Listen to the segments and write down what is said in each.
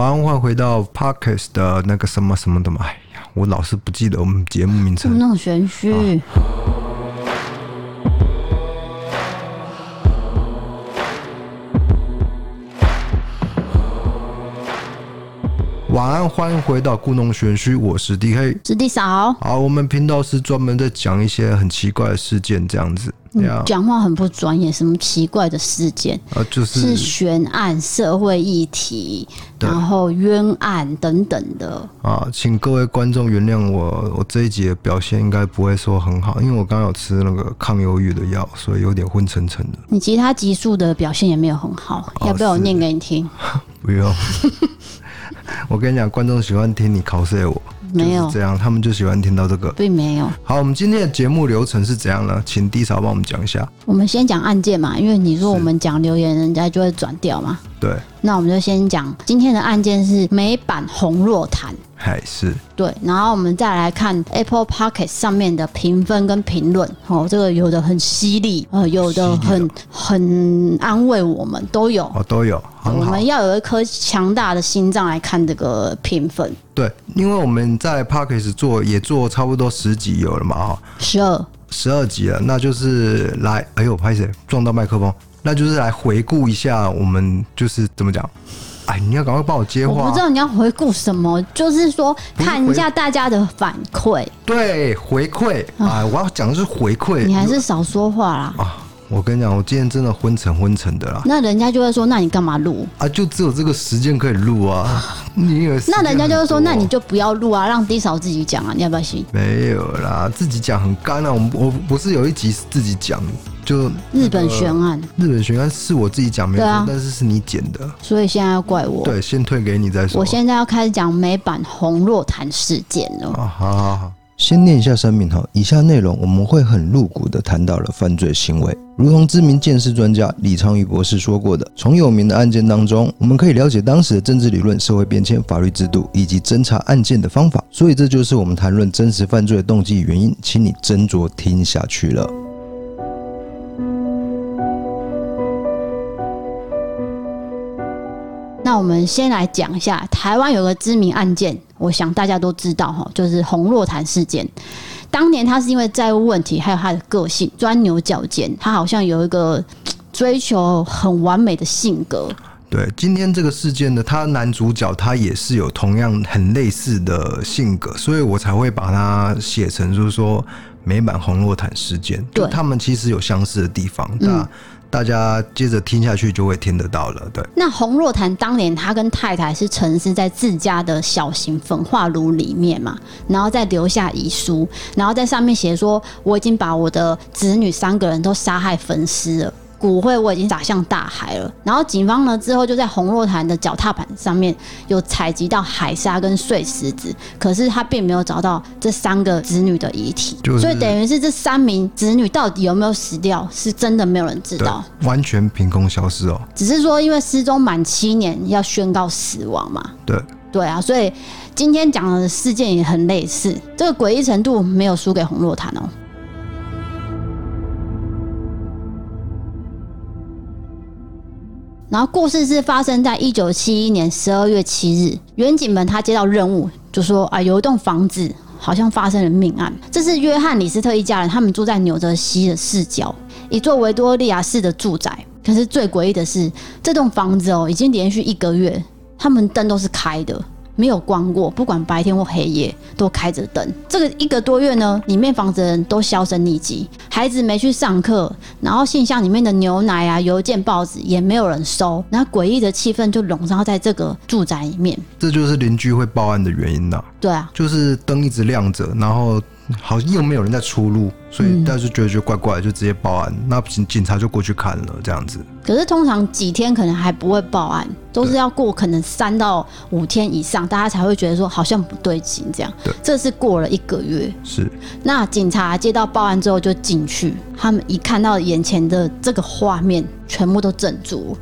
晚安，欢迎回到 Podcast 的那个什么什么的嘛。哎呀，我老是不记得我们节目名称，那么玄虚。啊晚安，欢迎回到故弄玄虚，我是 DK，是 D 嫂。好，我们频道是专门在讲一些很奇怪的事件，这样子。你讲话很不专业，什么奇怪的事件？啊，就是是悬案、社会议题，然后冤案等等的。啊，请各位观众原谅我，我这一集的表现应该不会说很好，因为我刚刚有吃那个抗忧郁的药，所以有点昏沉沉的。你其他集数的表现也没有很好，要不要我念给你听？不用。我跟你讲，观众喜欢听你考试我，没有这样，他们就喜欢听到这个，并没有。好，我们今天的节目流程是怎样呢？请 D 嫂帮我们讲一下。我们先讲案件嘛，因为你说我们讲留言，人家就会转掉嘛。对。那我们就先讲今天的案件是美版红若潭。还是对，然后我们再来看 Apple Podcast 上面的评分跟评论，哦，这个有的很犀利，呃，有的很很安慰我们，都有，哦，都有。我们要有一颗强大的心脏来看这个评分。对，因为我们在 Podcast 做也做差不多十集有了嘛，哈，十二，十二集了，那就是来，哎呦，拍谁撞到麦克风，那就是来回顾一下我们就是怎么讲。哎，你要赶快帮我接话。我不知道你要回顾什么，就是说看一下大家的反馈。对，回馈啊，我要讲的是回馈。你还是少说话啦。啊，我跟你讲，我今天真的昏沉昏沉的啦。那人家就会说，那你干嘛录？啊，就只有这个时间可以录啊。你以为？那人家就会说，那你就不要录啊，让 D 嫂自己讲啊，你要不要信？没有啦，自己讲很干啊。我我不是有一集是自己讲。就日本悬案，日本悬案是我自己讲没有，但是是你剪的，所以现在要怪我。对，先退给你再说。我现在要开始讲美版红若潭事件了。啊，好好好，先念一下声明哈，以下内容我们会很露骨的谈到了犯罪行为，如同知名鉴识专家李昌钰博士说过的，从有名的案件当中，我们可以了解当时的政治理论、社会变迁、法律制度以及侦查案件的方法，所以这就是我们谈论真实犯罪的动机原因，请你斟酌听下去了。那我们先来讲一下台湾有个知名案件，我想大家都知道哈，就是洪若潭事件。当年他是因为债务问题，还有他的个性钻牛角尖，他好像有一个追求很完美的性格。对，今天这个事件呢，他男主角他也是有同样很类似的性格，所以我才会把它写成就是说美版洪若潭事件。对，他们其实有相似的地方。那、嗯大家接着听下去就会听得到了，对。那洪若潭当年他跟太太是沉思在自家的小型焚化炉里面嘛，然后再留下遗书，然后在上面写说，我已经把我的子女三个人都杀害焚尸了。骨灰我已经撒向大海了，然后警方呢之后就在红若潭的脚踏板上面有采集到海沙跟碎石子，可是他并没有找到这三个子女的遗体，所以等于是这三名子女到底有没有死掉，是真的没有人知道，完全凭空消失哦。只是说因为失踪满七年要宣告死亡嘛，对对啊，所以今天讲的事件也很类似，这个诡异程度没有输给红若潭哦。然后故事是发生在一九七一年十二月七日，远景门他接到任务，就说啊，有一栋房子好像发生了命案。这是约翰李斯特一家人，他们住在纽泽西的市郊，一座维多利亚式的住宅。可是最诡异的是，这栋房子哦，已经连续一个月，他们灯都是开的。没有关过，不管白天或黑夜都开着灯。这个一个多月呢，里面房子的人都销声匿迹，孩子没去上课，然后信箱里面的牛奶啊、邮件、报纸也没有人收，那诡异的气氛就笼罩在这个住宅里面。这就是邻居会报案的原因呐。对啊，就是灯一直亮着，然后。好像又没有人在出入，所以大家就觉得就怪怪，就直接报案。那警警察就过去看了，这样子。可是通常几天可能还不会报案，都是要过可能三到五天以上，大家才会觉得说好像不对劲这样。对，这是过了一个月。是。那警察接到报案之后就进去，他们一看到眼前的这个画面，全部都镇住，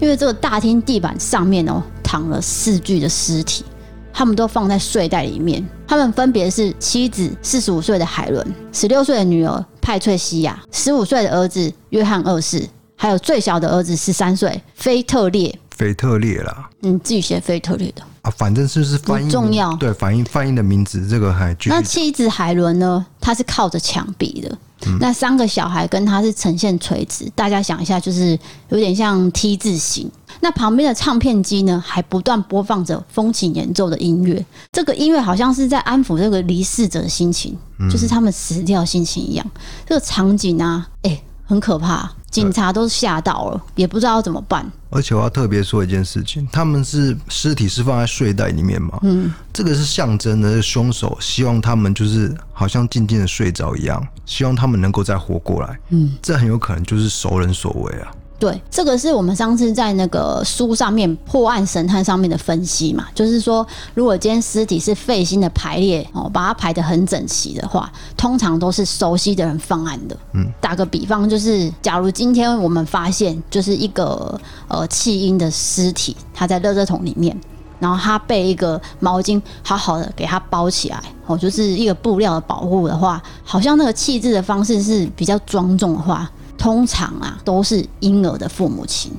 因为这个大厅地板上面哦躺了四具的尸体。他们都放在睡袋里面。他们分别是妻子四十五岁的海伦、十六岁的女儿派翠西亚、十五岁的儿子约翰二世，还有最小的儿子十三岁菲特烈。腓特烈啦。你自己写腓特烈的啊，反正就是翻译重要。对，反映翻译的名字这个还。那妻子海伦呢？她是靠着墙壁的。嗯、那三个小孩跟他是呈现垂直，大家想一下，就是有点像 T 字形。那旁边的唱片机呢，还不断播放着风琴演奏的音乐。这个音乐好像是在安抚这个离世者的心情，就是他们死掉的心情一样。这个场景啊，哎、欸，很可怕。警察都吓到了，也不知道怎么办。而且我要特别说一件事情，他们是尸体是放在睡袋里面嘛？嗯，这个是象征的凶手希望他们就是好像静静的睡着一样，希望他们能够再活过来。嗯，这很有可能就是熟人所为啊。对，这个是我们上次在那个书上面破案神探上面的分析嘛，就是说，如果今天尸体是费心的排列哦，把它排得很整齐的话，通常都是熟悉的人犯案的。嗯，打个比方，就是假如今天我们发现就是一个呃弃婴的尸体，它在垃圾桶里面，然后它被一个毛巾好好的给它包起来，哦，就是一个布料的保护的话，好像那个弃置的方式是比较庄重的话。通常啊，都是婴儿的父母亲。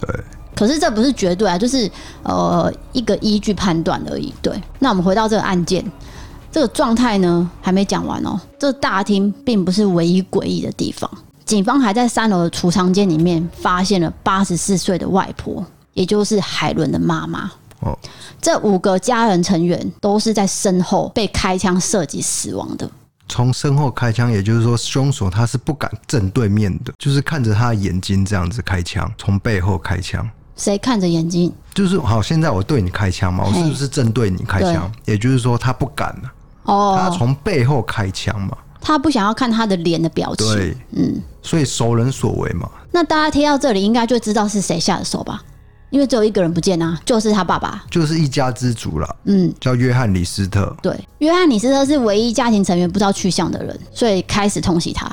对，可是这不是绝对啊，就是呃一个依据判断而已。对，那我们回到这个案件，这个状态呢还没讲完哦。这个大厅并不是唯一诡异的地方，警方还在三楼的储藏间里面发现了八十四岁的外婆，也就是海伦的妈妈。哦，这五个家人成员都是在身后被开枪射击死亡的。从身后开枪，也就是说，凶手他是不敢正对面的，就是看着他的眼睛这样子开枪，从背后开枪。谁看着眼睛？就是好，现在我对你开枪嘛，我是不是正对你开枪？也就是说，他不敢了。哦，他从背后开枪嘛，他不想要看他的脸的表情。对，嗯，所以熟人所为嘛。那大家听到这里，应该就知道是谁下的手吧？因为只有一个人不见啊，就是他爸爸，就是一家之主了。嗯，叫约翰·李斯特。对，约翰·李斯特是唯一家庭成员不知道去向的人，所以开始通缉他。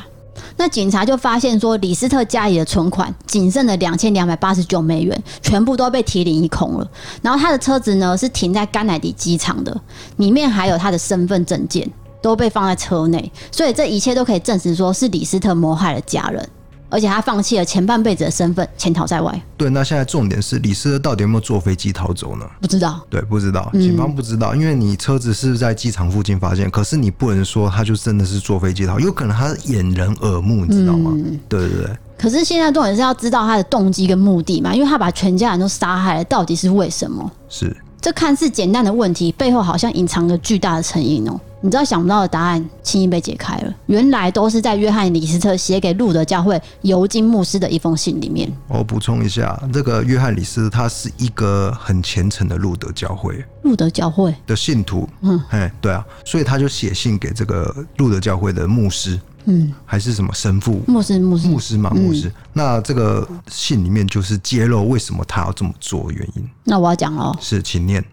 那警察就发现说，李斯特家里的存款仅剩的两千两百八十九美元，全部都被提领一空了。然后他的车子呢是停在甘乃迪机场的，里面还有他的身份证件都被放在车内，所以这一切都可以证实说是李斯特谋害了家人。而且他放弃了前半辈子的身份，潜逃在外。对，那现在重点是李斯特到底有没有坐飞机逃走呢？不知道。对，不知道，警方不知道，嗯、因为你车子是在机场附近发现，可是你不能说他就真的是坐飞机逃，有可能他掩人耳目，你知道吗？嗯、对对对。可是现在重点是要知道他的动机跟目的嘛，因为他把全家人都杀害了，到底是为什么？是。这看似简单的问题，背后好像隐藏着巨大的成因哦。你知道想不到的答案，轻易被解开了。原来都是在约翰·李斯特写给路德教会尤金牧师的一封信里面。我补充一下，这个约翰·李斯特他是一个很虔诚的路德教会，路德教会的信徒。嗯，哎，对啊，所以他就写信给这个路德教会的牧师。嗯，还是什么神父？牧师，牧师，牧师嘛，牧师。嗯、那这个信里面就是揭露为什么他要这么做的原因。那我要讲喽。是，请念。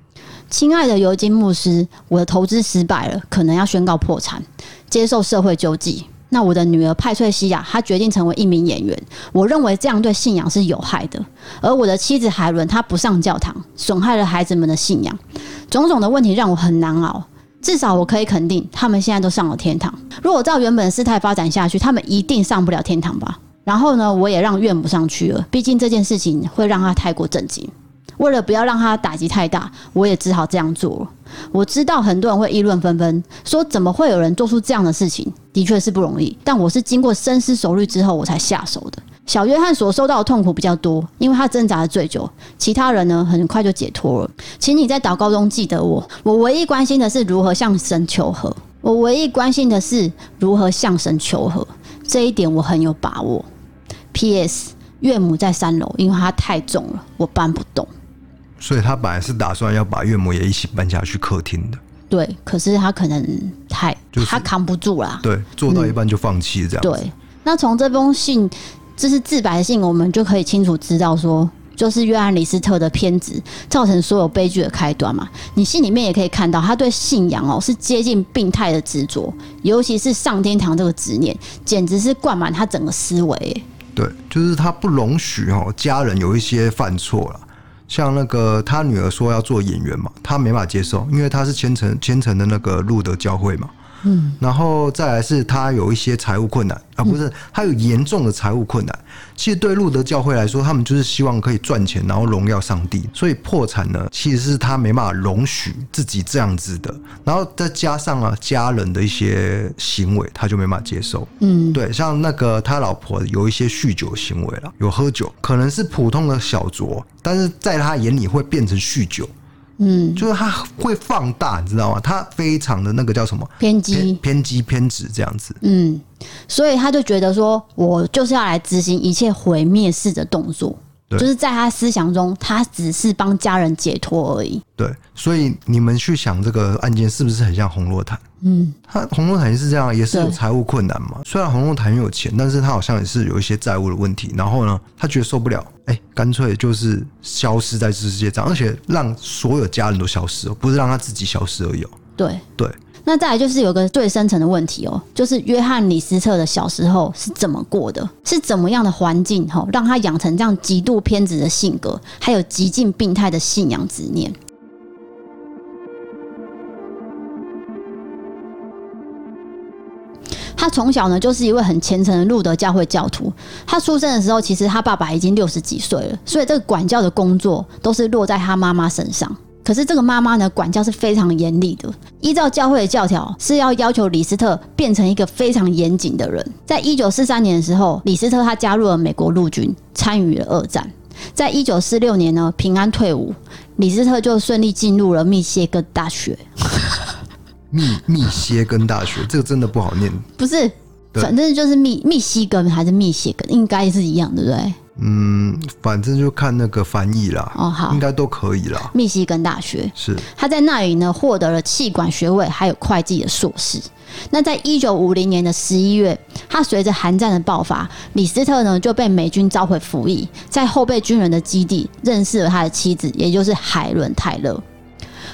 亲爱的尤金牧师，我的投资失败了，可能要宣告破产，接受社会救济。那我的女儿派翠西亚，她决定成为一名演员。我认为这样对信仰是有害的。而我的妻子海伦，她不上教堂，损害了孩子们的信仰。种种的问题让我很难熬。至少我可以肯定，他们现在都上了天堂。如果照原本的事态发展下去，他们一定上不了天堂吧？然后呢，我也让岳母上去了，毕竟这件事情会让他太过震惊。为了不要让他打击太大，我也只好这样做了。我知道很多人会议论纷纷，说怎么会有人做出这样的事情？的确是不容易，但我是经过深思熟虑之后我才下手的。小约翰所受到的痛苦比较多，因为他挣扎了最久。其他人呢，很快就解脱了。请你在祷告中记得我。我唯一关心的是如何向神求和。我唯一关心的是如何向神求和。这一点我很有把握。P.S. 岳母在三楼，因为她太重了，我搬不动。所以他本来是打算要把岳母也一起搬下去客厅的。对，可是他可能太，就是、他扛不住啦。对，做到一半就放弃这样、嗯。对，那从这封信。这是自白信，我们就可以清楚知道说，就是约翰·李斯特的偏执造成所有悲剧的开端嘛。你信里面也可以看到，他对信仰哦是接近病态的执着，尤其是上天堂这个执念，简直是灌满他整个思维。对，就是他不容许哦家人有一些犯错了，像那个他女儿说要做演员嘛，他没法接受，因为他是虔诚虔诚的那个路德教会嘛。嗯，然后再来是他有一些财务困难啊，不是他有严重的财务困难。其实对路德教会来说，他们就是希望可以赚钱，然后荣耀上帝，所以破产呢，其实是他没办法容许自己这样子的。然后再加上啊，家人的一些行为，他就没办法接受。嗯，对，像那个他老婆有一些酗酒行为了，有喝酒，可能是普通的小酌，但是在他眼里会变成酗酒。嗯，就是他会放大，你知道吗？他非常的那个叫什么偏激、偏激、偏执这样子。嗯，所以他就觉得说，我就是要来执行一切毁灭式的动作。就是在他思想中，他只是帮家人解脱而已。对，所以你们去想这个案件是不是很像洪若潭？嗯，他洪若潭也是这样，也是有财务困难嘛。虽然洪若潭很有钱，但是他好像也是有一些债务的问题。然后呢，他觉得受不了，哎、欸，干脆就是消失在这世界上，而且让所有家人都消失，不是让他自己消失而已。对对。那再来就是有个最深层的问题哦，就是约翰李斯特的小时候是怎么过的？是怎么样的环境哈，让他养成这样极度偏执的性格，还有极尽病态的信仰执念？他从小呢就是一位很虔诚的路德教会教徒。他出生的时候，其实他爸爸已经六十几岁了，所以这个管教的工作都是落在他妈妈身上。可是这个妈妈呢，管教是非常严厉的。依照教会的教条，是要要求李斯特变成一个非常严谨的人。在一九四三年的时候，李斯特他加入了美国陆军，参与了二战。在一九四六年呢，平安退伍，李斯特就顺利进入了密歇根大学。密密歇根大学，这个真的不好念。不是，反正就是密密西根还是密歇根，应该是一样，对不对？嗯，反正就看那个翻译啦。哦，好，应该都可以啦。密西根大学是他在那里呢，获得了气管学位，还有会计的硕士。那在一九五零年的十一月，他随着韩战的爆发，李斯特呢就被美军召回服役，在后备军人的基地认识了他的妻子，也就是海伦泰勒。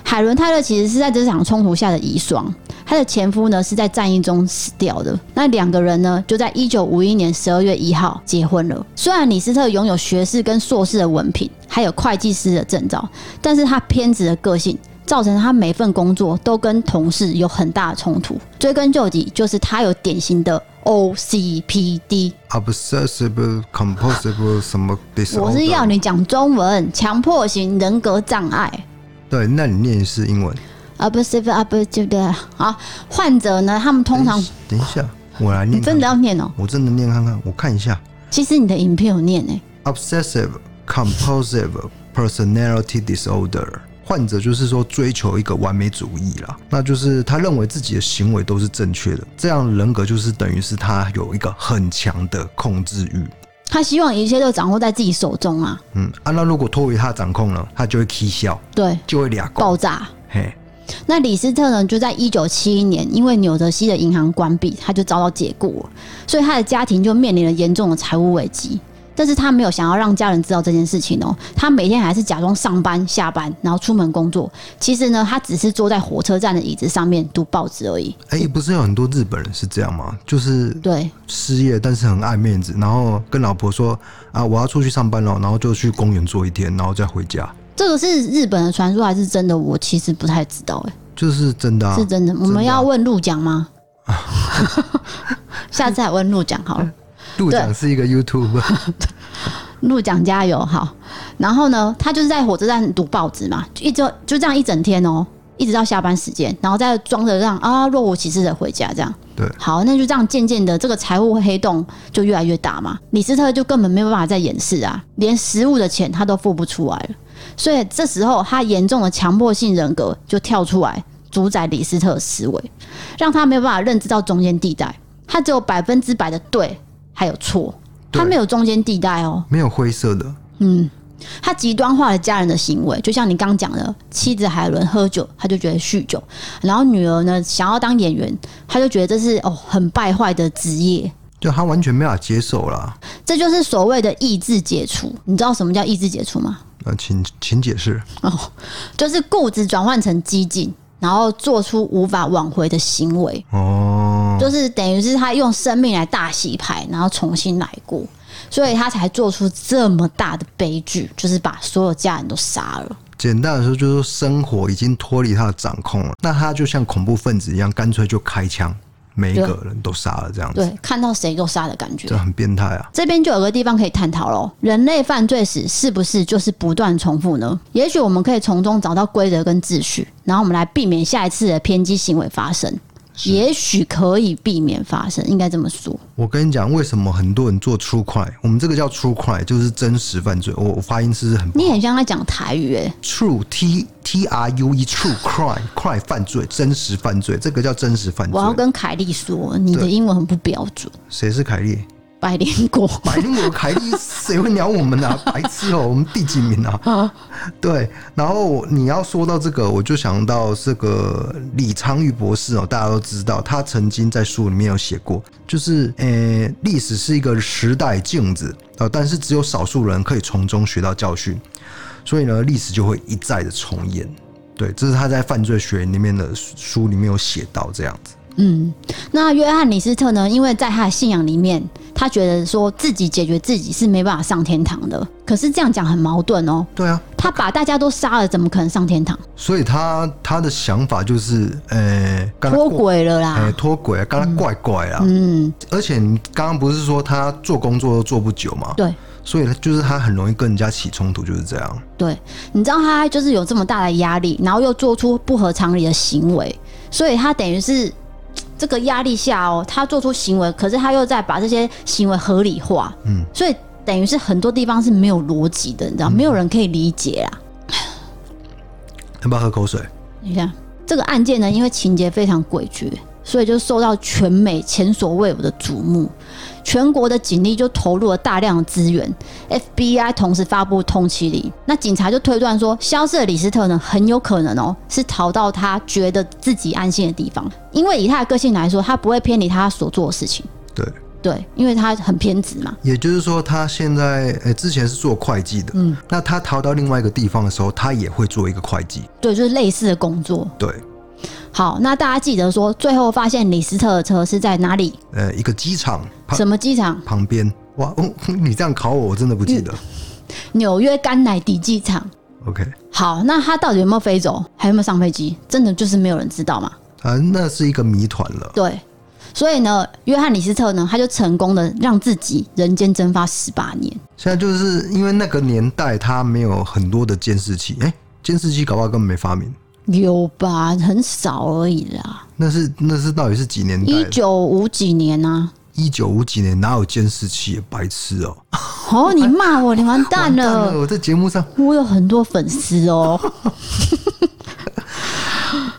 海伦泰勒其实是在这场冲突下的遗孀，她的前夫呢是在战役中死掉的。那两个人呢就在一九五一年十二月一号结婚了。虽然李斯特拥有学士跟硕士的文凭，还有会计师的证照，但是他偏执的个性造成他每份工作都跟同事有很大的冲突。追根究底，就是他有典型的 OCPD（Obsessive Compulsive 什么 disorder）。我是要你讲中文，强迫型人格障碍。对，那你念的是英文。Obsessive Obsessive 好，患者呢，他们通常等一下，我来念。你真的要念哦？我真的念看看，我看一下。其实你的影片有念诶。Obsessive Compulsive Personality Disorder，患者就是说追求一个完美主义啦，那就是他认为自己的行为都是正确的，这样人格就是等于是他有一个很强的控制欲。他希望一切都掌握在自己手中啊。嗯啊，那如果脱离他掌控了，他就会起笑，对，就会俩爆炸。嘿，那李斯特呢？就在一九七一年，因为纽泽西的银行关闭，他就遭到解雇了，所以他的家庭就面临了严重的财务危机。但是他没有想要让家人知道这件事情哦，他每天还是假装上班、下班，然后出门工作。其实呢，他只是坐在火车站的椅子上面读报纸而已。哎，不是有很多日本人是这样吗？就是对失业，但是很爱面子，然后跟老婆说啊，我要出去上班了，然后就去公园坐一天，然后再回家。这个是日本的传说还是真的？我其实不太知道。哎，就是真的啊，是真的。我们要问陆奖吗？下次还问陆奖好了。陆奖是一个 YouTube，陆奖加油好。然后呢，他就是在火车站读报纸嘛，一直就这样一整天哦，一直到下班时间，然后再装着让啊若无其事的回家这样。对，好，那就这样渐渐的，这个财务黑洞就越来越大嘛。李斯特就根本没有办法再掩饰啊，连食物的钱他都付不出来了。所以这时候，他严重的强迫性人格就跳出来主宰李斯特的思维，让他没有办法认知到中间地带，他只有百分之百的对。还有错，他没有中间地带哦，没有灰色的。嗯，他极端化了家人的行为，就像你刚讲的，妻子海伦喝酒，他就觉得酗酒；然后女儿呢，想要当演员，他就觉得这是哦很败坏的职业，就他完全没法接受啦。这就是所谓的意志解除。你知道什么叫意志解除吗？呃，请请解释。哦，就是固执转换成激进。然后做出无法挽回的行为，哦，就是等于是他用生命来大洗牌，然后重新来过，所以他才做出这么大的悲剧，就是把所有家人都杀了。简单的说，就是说生活已经脱离他的掌控了。那他就像恐怖分子一样，干脆就开枪，每一个人都杀了这样子。对，看到谁都杀的感觉，这很变态啊。这边就有个地方可以探讨喽：人类犯罪史是不是就是不断重复呢？也许我们可以从中找到规则跟秩序，然后我们来避免下一次的偏激行为发生。也许可以避免发生，应该这么说。我跟你讲，为什么很多人做 true crime？我们这个叫 true crime，就是真实犯罪。我我发音是不是很不？你很像在讲台语诶。True T T R U E True crime crime 犯罪，真实犯罪，这个叫真实犯罪。我要跟凯莉说，你的英文很不标准。谁是凯莉？百灵果，百灵果，凯莉，谁会鸟我们啊？白痴哦、喔，我们第几名啊？对，然后你要说到这个，我就想到这个李昌钰博士哦、喔，大家都知道，他曾经在书里面有写过，就是呃，历史是一个时代镜子啊，但是只有少数人可以从中学到教训，所以呢，历史就会一再的重演。对，这是他在犯罪学里面的书里面有写到这样子。嗯，那约翰·李斯特呢？因为在他的信仰里面，他觉得说自己解决自己是没办法上天堂的。可是这样讲很矛盾哦。对啊，他把大家都杀了，怎么可能上天堂？所以他他的想法就是，呃，脱轨了啦，哎，脱轨，刚刚怪怪啊。嗯，而且你刚刚不是说他做工作都做不久吗？对，所以他就是他很容易跟人家起冲突，就是这样。对，你知道他就是有这么大的压力，然后又做出不合常理的行为，所以他等于是。这个压力下哦，他做出行为，可是他又在把这些行为合理化，嗯，所以等于是很多地方是没有逻辑的，你知道，没有人可以理解啊。要不要喝口水？你看这个案件呢，因为情节非常诡谲。所以就受到全美前所未有的瞩目，全国的警力就投入了大量的资源，FBI 同时发布通缉令。那警察就推断说，消失的李斯特呢，很有可能哦是逃到他觉得自己安心的地方，因为以他的个性来说，他不会偏离他所做的事情。对对，因为他很偏执嘛。也就是说，他现在诶、欸、之前是做会计的，嗯，那他逃到另外一个地方的时候，他也会做一个会计。对，就是类似的工作。对。好，那大家记得说，最后发现李斯特的车是在哪里？呃，一个机场。什么机场？旁边。哇，哦，你这样考我，我真的不记得。纽约甘乃迪机场。OK。好，那他到底有没有飞走？还有没有上飞机？真的就是没有人知道吗？啊，那是一个谜团了。对，所以呢，约翰李斯特呢，他就成功的让自己人间蒸发十八年。现在就是因为那个年代他没有很多的监视器，哎、欸，监视器搞不好根本没发明。有吧，很少而已啦。那是那是到底是几年代？一九五几年啊？一九五几年哪有监视器？白痴哦、喔！哦，你骂我，你完蛋了！了我在节目上，我有很多粉丝哦。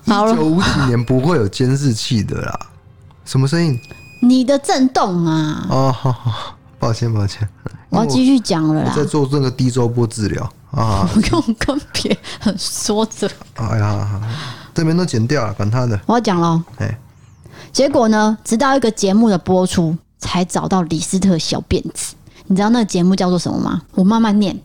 一九五几年不会有监视器的啦。什么声音？你的震动啊！哦，好好，抱歉抱歉。我要继续讲了啦。在做这个低周波治疗。啊！不用跟别人说着。哎呀，这边都剪掉了，管他的。我要讲喽。哎，结果呢？直到一个节目的播出，才找到李斯特小辫子。你知道那个节目叫做什么吗？我慢慢念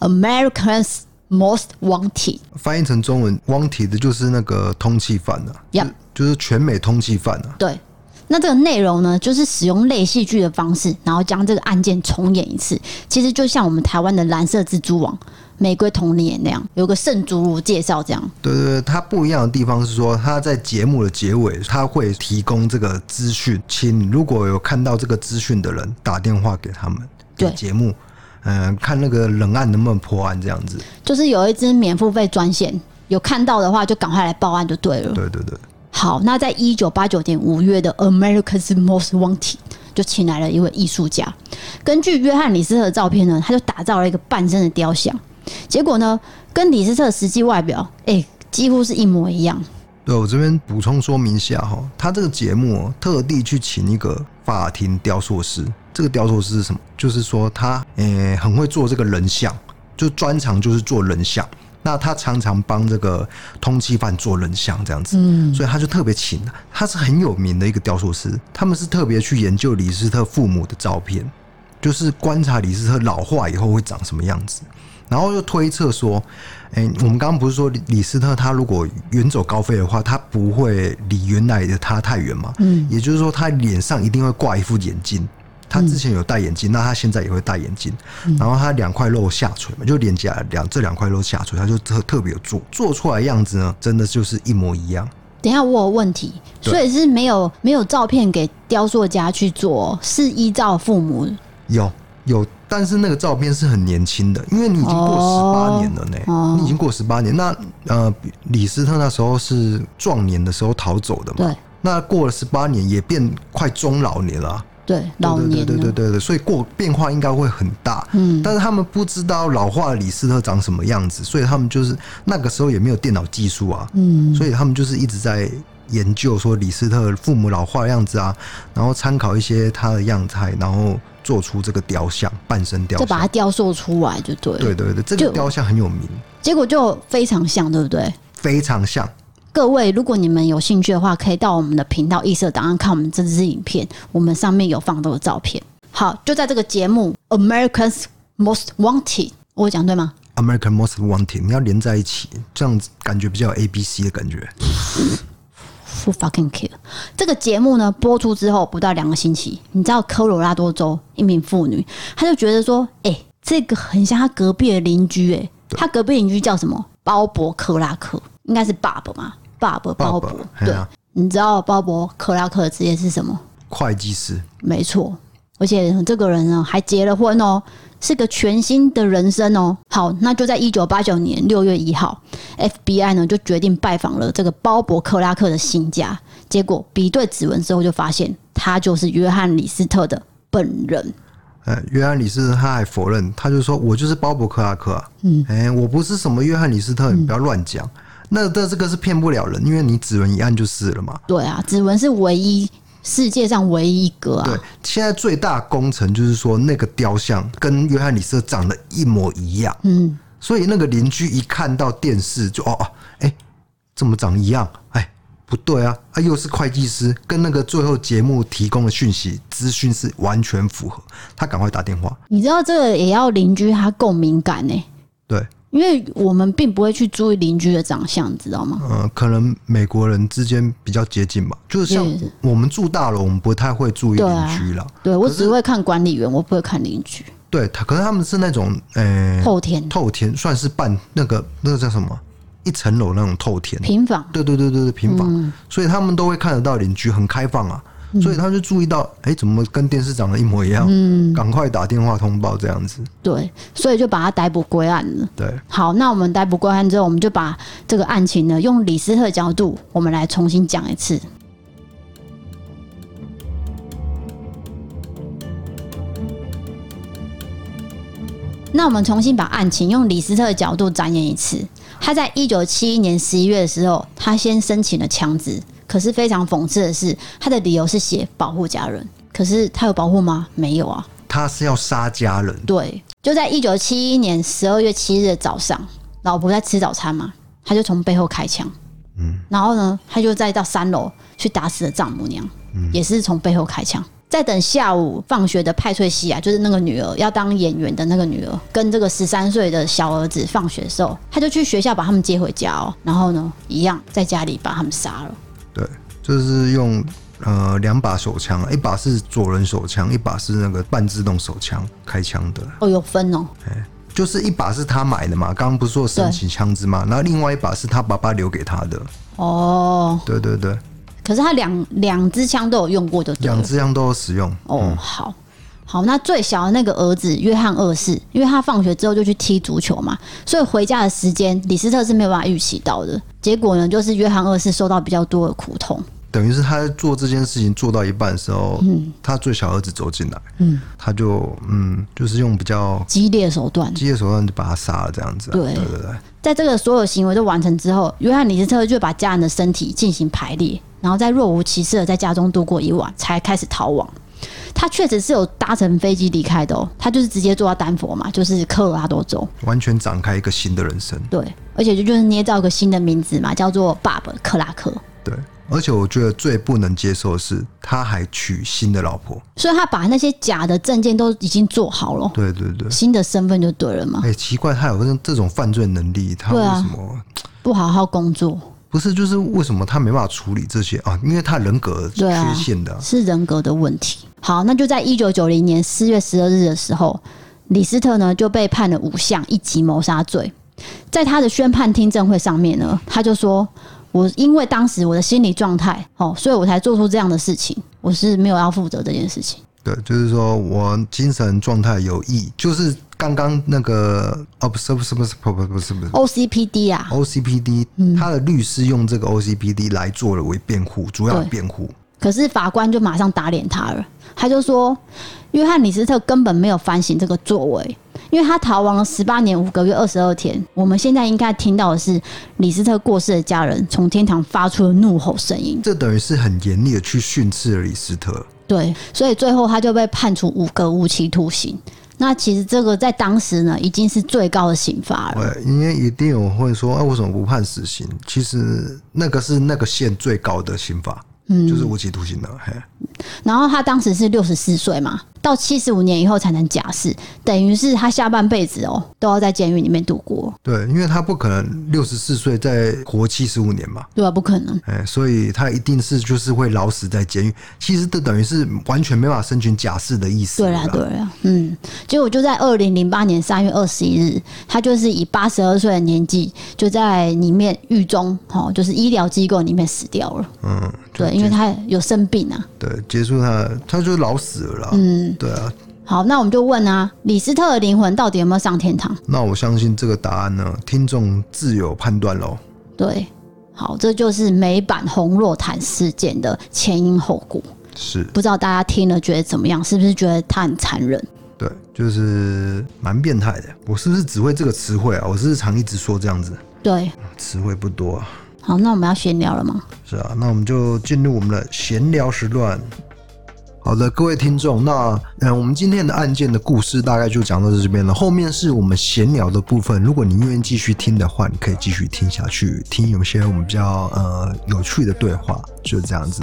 ，Americans Most Wanted。翻译成中文，Wanted 的就是那个通缉犯呢、啊。呀 Yep，就是全美通缉犯呢、啊。对。那这个内容呢，就是使用类戏剧的方式，然后将这个案件重演一次。其实就像我们台湾的蓝色蜘蛛网。玫瑰童年那样，有个圣祖鲁介绍这样。对对对，它不一样的地方是说，它在节目的结尾，他会提供这个资讯，请如果有看到这个资讯的人打电话给他们，对节目，嗯、呃，看那个冷案能不能破案这样子。就是有一支免付费专线，有看到的话就赶快来报案就对了。对对对。好，那在一九八九年五月的 America's Most Wanted 就请来了一位艺术家，根据约翰李斯特的照片呢，他就打造了一个半身的雕像。结果呢，跟李斯特实际外表，哎、欸，几乎是一模一样。对，我这边补充说明一下哈，他这个节目特地去请一个法庭雕塑师。这个雕塑师是什么？就是说他，诶、欸，很会做这个人像，就专长就是做人像。那他常常帮这个通缉犯做人像这样子，嗯，所以他就特别请，他是很有名的一个雕塑师。他们是特别去研究李斯特父母的照片，就是观察李斯特老化以后会长什么样子。然后又推测说，哎，我们刚刚不是说李斯特他如果远走高飞的话，他不会离原来的他太远嘛？嗯，也就是说他脸上一定会挂一副眼镜，他之前有戴眼镜，那他现在也会戴眼镜。然后他两块肉下垂嘛，就脸颊两这两块肉下垂，他就特特别有做做出来的样子呢，真的就是一模一样。等一下，我有问题，所以是没有没有照片给雕塑家去做，是依照父母有有，但是那个照片是很年轻的，因为你已经过十八年了呢，哦、你已经过十八年。那呃，李斯特那时候是壮年的时候逃走的嘛？对。那过了十八年，也变快中老年了。对，老年。对对对对对，所以过变化应该会很大。嗯。但是他们不知道老化的李斯特长什么样子，所以他们就是那个时候也没有电脑技术啊。嗯。所以他们就是一直在研究说李斯特父母老化的样子啊，然后参考一些他的样态，然后做出这个雕像，半身雕像，就把它雕塑出来就对。对对对，这个雕像很有名。结果就非常像，对不对？非常像。各位，如果你们有兴趣的话，可以到我们的频道异色档案看我们这支影片，我们上面有放这个照片。好，就在这个节目《Americans Most Wanted》，我讲对吗？American Most Wanted，你要连在一起，这样子感觉比较有 A B C 的感觉。Who fucking care？这个节目呢，播出之后不到两个星期，你知道科罗拉多州一名妇女，她就觉得说，哎、欸，这个很像她隔壁的邻居，哎，她隔壁邻居叫什么？鲍勃克拉克，应该是爸爸嘛？爸爸，鲍勃，对，你知道鲍勃克拉克的职业是什么？会计师，没错。而且这个人呢，还结了婚哦，是个全新的人生哦。好，那就在一九八九年六月一号，FBI 呢就决定拜访了这个鲍勃克拉克的新家，结果比对指纹之后，就发现他就是约翰李斯特的本人。哎，约翰李斯特他还否认，他就说：“我就是鲍勃克拉克啊，嗯，哎，我不是什么约翰李斯特，你不要乱讲。”那这这个是骗不了人，因为你指纹一按就是了嘛。对啊，指纹是唯一世界上唯一一个啊。对，现在最大工程就是说那个雕像跟约翰李斯特长得一模一样。嗯，所以那个邻居一看到电视就哦哦，哎、欸，怎么长一样？哎，不对啊，啊又是会计师，跟那个最后节目提供的讯息资讯是完全符合。他赶快打电话。你知道这个也要邻居他够敏感呢、欸。对。因为我们并不会去注意邻居的长相，知道吗？嗯，可能美国人之间比较接近吧。就是像我们住大楼，我们不太会注意邻居了。对，我只会看管理员，我不会看邻居。对他，可是他们是那种呃，透天，透天算是半那个那个叫什么一层楼那种透天平房。对对对对对，平房。所以他们都会看得到邻居，很开放啊。所以他就注意到，哎、欸，怎么跟电视长得一模一样？嗯，赶快打电话通报这样子。对，所以就把他逮捕归案了。对，好，那我们逮捕归案之后，我们就把这个案情呢，用李斯特角度，我们来重新讲一次。那我们重新把案情用李斯特的角度展演一次。他在一九七一年十一月的时候，他先申请了枪支。可是非常讽刺的是，他的理由是写保护家人。可是他有保护吗？没有啊。他是要杀家人。对，就在一九七一年十二月七日的早上，老婆在吃早餐嘛，他就从背后开枪。嗯。然后呢，他就再到三楼去打死了丈母娘，嗯、也是从背后开枪。在等下午放学的派翠西啊，就是那个女儿要当演员的那个女儿，跟这个十三岁的小儿子放学的时候，他就去学校把他们接回家哦。然后呢，一样在家里把他们杀了。对，就是用呃两把手枪，一把是左轮手枪，一把是那个半自动手枪开枪的。哦，有分哦。哎，就是一把是他买的嘛，刚刚不是说神奇枪支嘛，然后另外一把是他爸爸留给他的。哦，对对对。可是他两两支枪都有用过的，两支枪都有使用。哦，嗯、好，好，那最小的那个儿子约翰二世，因为他放学之后就去踢足球嘛，所以回家的时间李斯特是没有办法预期到的。结果呢，就是约翰二世受到比较多的苦痛。等于是他在做这件事情做到一半的时候，嗯，他最小儿子走进来，嗯，他就嗯，就是用比较激烈手段，激烈手段就把他杀了，这样子。对对对对，在这个所有行为都完成之后，约翰李斯特就把家人的身体进行排列，然后再若无其事的在家中度过一晚，才开始逃亡。他确实是有搭乘飞机离开的哦，他就是直接坐到丹佛嘛，就是科罗拉多州，完全展开一个新的人生。对，而且就就是捏造一个新的名字嘛，叫做爸爸克拉克。对，而且我觉得最不能接受的是，他还娶新的老婆，所以他把那些假的证件都已经做好了。对对对，新的身份就对了嘛。哎、欸，奇怪，他有这种犯罪能力，他为什么、啊、不好好工作？不是，就是为什么他没办法处理这些啊？因为他人格缺陷的、啊啊，是人格的问题。好，那就在一九九零年四月十二日的时候，李斯特呢就被判了五项一级谋杀罪。在他的宣判听证会上面呢，他就说：“我因为当时我的心理状态，哦，所以我才做出这样的事情，我是没有要负责这件事情。”对，就是说我精神状态有异，就是刚刚那个哦，不是不是不是不是不是 OCPD 啊，OCPD，他的律师用这个 OCPD 来做了为辩护，主要辩护。可是法官就马上打脸他了，他就说约翰李斯特根本没有反省这个作为，因为他逃亡了十八年五个月二十二天。我们现在应该听到的是李斯特过世的家人从天堂发出的怒吼声音，这等于是很严厉的去训斥了李斯特。对，所以最后他就被判处五个无期徒刑。那其实这个在当时呢，已经是最高的刑罚了。对，因为一定有人会说，啊，为什么不判死刑？其实那个是那个县最高的刑罚，嗯，就是无期徒刑了。嘿，然后他当时是六十四岁嘛。到七十五年以后才能假释，等于是他下半辈子哦都要在监狱里面度过。对，因为他不可能六十四岁再活七十五年嘛。对啊，不可能。哎，所以他一定是就是会老死在监狱。其实这等于是完全没办法申请假释的意思。对啊，对啊，嗯。结果就在二零零八年三月二十一日，他就是以八十二岁的年纪就在里面狱中，哦，就是医疗机构里面死掉了。嗯，对，因为他有生病啊。对，结束他，他就老死了啦。嗯。对啊，好，那我们就问啊，李斯特的灵魂到底有没有上天堂？那我相信这个答案呢，听众自有判断喽。对，好，这就是美版红若坦事件的前因后果。是，不知道大家听了觉得怎么样？是不是觉得他很残忍？对，就是蛮变态的。我是不是只会这个词汇啊？我是常一直说这样子？对，词汇不多啊。好，那我们要闲聊了吗？是啊，那我们就进入我们的闲聊时段。好的，各位听众，那嗯，我们今天的案件的故事大概就讲到这边了。后面是我们闲聊的部分，如果你愿意继续听的话，你可以继续听下去，听有些我们比较呃有趣的对话，就是这样子。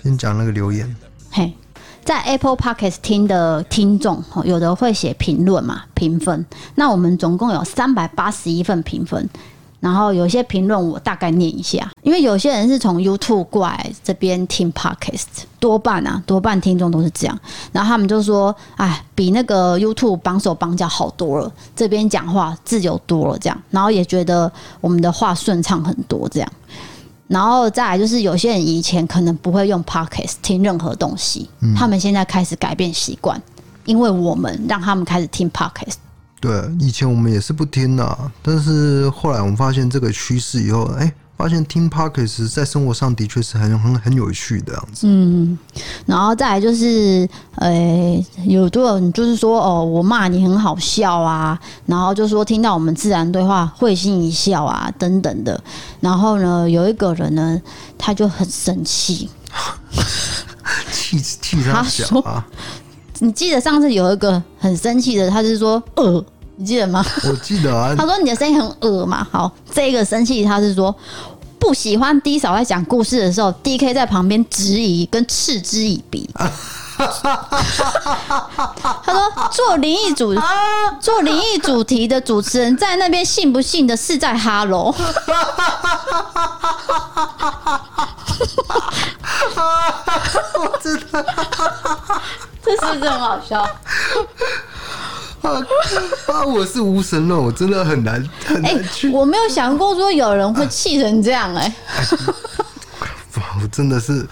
先讲那个留言，嘿，在 Apple Podcast 听的听众，有的会写评论嘛，评分。那我们总共有三百八十一份评分，然后有些评论我大概念一下，因为有些人是从 YouTube 过来这边听 Podcast，多半啊，多半听众都是这样。然后他们就说，哎，比那个 YouTube 绑手绑脚好多了，这边讲话自由多了，这样，然后也觉得我们的话顺畅很多，这样。然后再来就是有些人以前可能不会用 Podcast 听任何东西，嗯，他们现在开始改变习惯，因为我们让他们开始听 Podcast。对，以前我们也是不听的，但是后来我们发现这个趋势以后，哎。发现听 Podcast 在生活上的确是很很很有趣的样子。嗯，然后再来就是，呃、欸，有多人就是说，哦，我骂你很好笑啊，然后就说听到我们自然对话会心一笑啊，等等的。然后呢，有一个人呢，他就很生气，气气他说啊，你记得上次有一个很生气的，他是说，呃。你记得吗？我记得啊。他说你的声音很恶嘛。好，这个生气他是说不喜欢 D 嫂在讲故事的时候，DK 在旁边质疑跟嗤之以鼻。他说做灵异主做灵异主题的主持人在那边信不信的是在哈喽。我知道，这是不是很好笑？啊！我是无神论，我真的很难很难去、欸。我没有想过说有人会气成这样哎、欸。我真的是，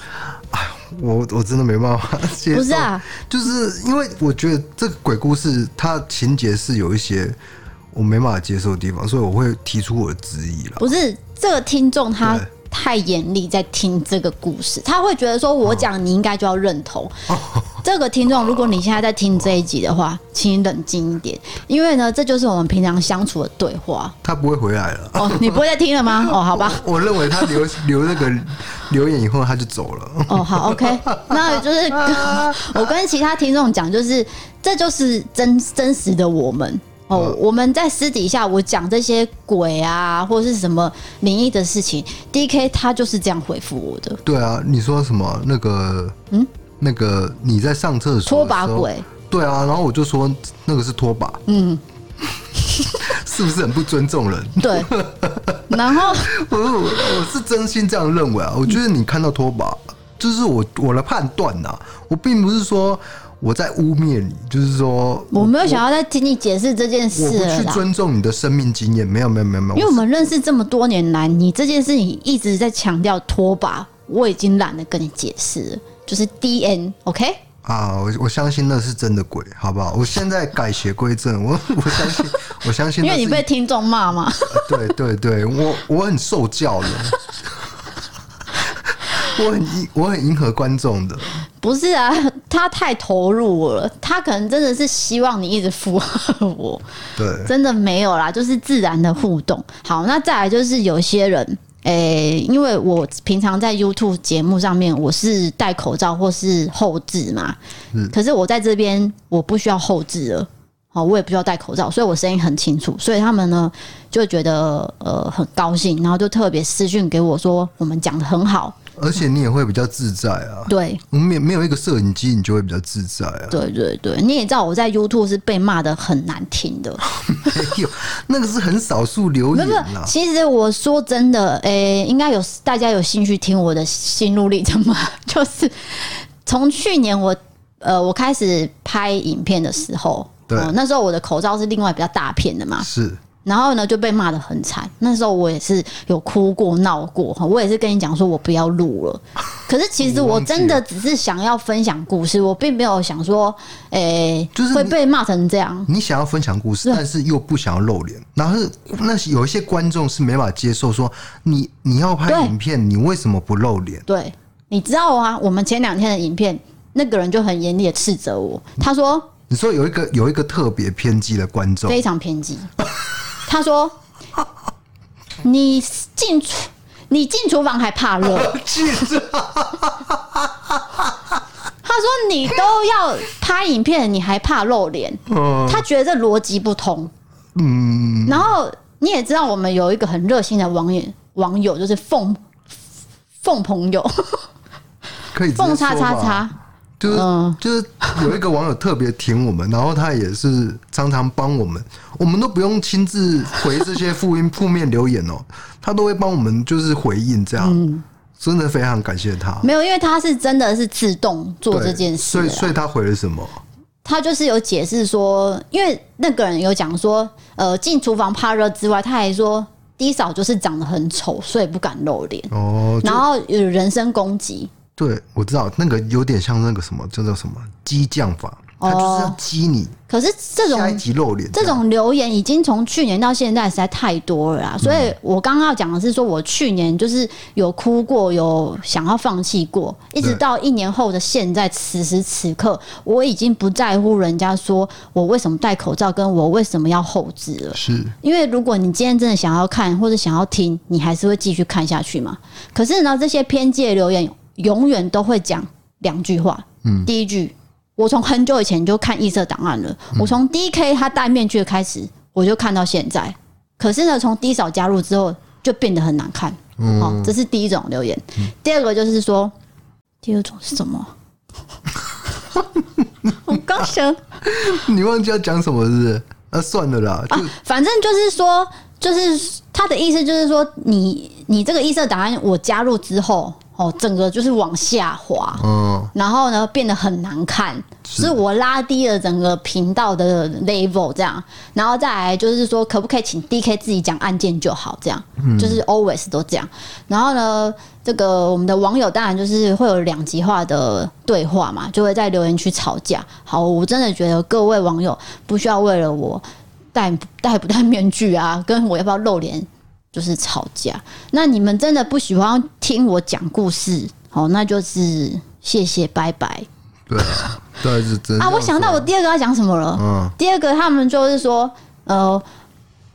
哎，我我真的没办法接受。不是啊，就是因为我觉得这个鬼故事它情节是有一些我没办法接受的地方，所以我会提出我的质疑了。不是这个听众他。太严厉，在听这个故事，他会觉得说：“我讲你应该就要认同。”这个听众，如果你现在在听这一集的话，请你冷静一点，因为呢，这就是我们平常相处的对话。他不会回来了哦，你不会再听了吗？哦，好吧。我，我认为他留留那个留言以后，他就走了。哦，好，OK。那就是 我跟其他听众讲，就是这就是真真实的我们。哦，我们在私底下我讲这些鬼啊，或者是什么灵异的事情，DK 他就是这样回复我的。对啊，你说什么那个嗯，那个你在上厕所拖把鬼？对啊，然后我就说那个是拖把，嗯，是不是很不尊重人？对，然后 我我是真心这样认为啊，我觉得你看到拖把，就是我我的判断呐，我并不是说。我在污蔑你，就是说我没有想要再听你解释这件事，我不去尊重你的生命经验，没有没有没有没有。因为我们认识这么多年来，你这件事情一直在强调拖把，我已经懒得跟你解释了，就是 D N，OK？啊，我我相信那是真的鬼，好不好？我现在改邪归正，我 我相信，我相信，因为你被听众骂嘛。对对对，我我很受教的。我很迎，我很迎合观众的。不是啊，他太投入我了，他可能真的是希望你一直附和我。对，真的没有啦，就是自然的互动。好，那再来就是有些人，诶、欸，因为我平常在 YouTube 节目上面，我是戴口罩或是后置嘛。嗯。可是我在这边，我不需要后置了。好，我也不需要戴口罩，所以我声音很清楚。所以他们呢就觉得呃很高兴，然后就特别私讯给我说，我们讲的很好。而且你也会比较自在啊。对，没没有一个摄影机，你就会比较自在啊。对对对，你也知道我在 YouTube 是被骂的很难听的。没有，那个是很少数留言啦。其实我说真的，诶、欸，应该有大家有兴趣听我的心路历程吗？就是从去年我呃我开始拍影片的时候，对、呃，那时候我的口罩是另外比较大片的嘛。是。然后呢，就被骂的很惨。那时候我也是有哭过、闹过。我也是跟你讲说，我不要录了。可是其实我真的只是想要分享故事，我并没有想说，诶、欸，就是会被骂成这样。你想要分享故事，但是又不想要露脸。然后那有一些观众是没法接受说，你你要拍影片，你为什么不露脸？对，你知道啊，我们前两天的影片，那个人就很严厉的斥责我。他说：“你说有一个有一个特别偏激的观众，非常偏激。”他说：“你进厨，你进厨房还怕热？” 他说：“你都要拍影片，你还怕露脸？”他觉得这逻辑不通。嗯，然后你也知道，我们有一个很热心的网友，网友就是凤凤朋友，可以凤叉叉叉。就是就是有一个网友特别挺我们，然后他也是常常帮我们，我们都不用亲自回这些负音负面留言哦，他都会帮我们就是回应这样，真的非常感谢他。没有，因为他是真的是自动做这件事，所以所以他回了什么？他就是有解释说，因为那个人有讲说，呃，进厨房怕热之外，他还说低嫂就是长得很丑，所以不敢露脸哦，然后有人身攻击。对，我知道那个有点像那个什么叫做什么激将法，他就是要激你。可是这种下一集露脸，这种留言已经从去年到现在实在太多了啦。所以我刚刚要讲的是说，我去年就是有哭过，有想要放弃过，一直到一年后的现在，此时此刻，我已经不在乎人家说我为什么戴口罩，跟我为什么要后置了。是因为如果你今天真的想要看或者想要听，你还是会继续看下去嘛。可是呢，这些偏见留言。永远都会讲两句话。嗯，第一句，我从很久以前就看异色档案了。嗯、我从 DK 他戴面具开始，我就看到现在。可是呢，从 D 嫂加入之后，就变得很难看。嗯，好，这是第一种留言。嗯、第二个就是说，第二种是什么？我刚想，你忘记要讲什么是不是？那、啊、算了啦，就、啊、反正就是说，就是他的意思就是说，你你这个异色档案我加入之后。哦，整个就是往下滑，嗯，然后呢变得很难看，是，我拉低了整个频道的 level 这样，然后再来就是说，可不可以请 DK 自己讲案件就好，这样，嗯，就是 always 都这样。然后呢，这个我们的网友当然就是会有两极化的对话嘛，就会在留言区吵架。好，我真的觉得各位网友不需要为了我戴戴不戴面具啊，跟我要不要露脸。就是吵架，那你们真的不喜欢听我讲故事，好，那就是谢谢，拜拜。对啊，对是真的啊。我想到我第二个要讲什么了。嗯，第二个他们就是说，呃，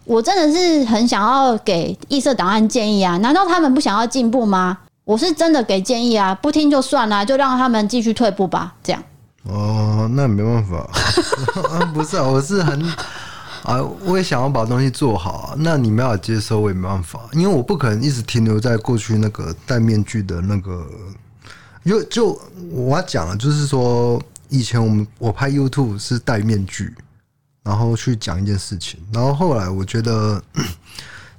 我真的是很想要给异色档案建议啊，难道他们不想要进步吗？我是真的给建议啊，不听就算了，就让他们继续退步吧，这样。哦，那没办法，不是啊，我是很。啊，我也想要把东西做好。那你没法接受，我也没办法，因为我不可能一直停留在过去那个戴面具的那个。因为就我要讲的，就是说以前我们我拍 YouTube 是戴面具，然后去讲一件事情，然后后来我觉得。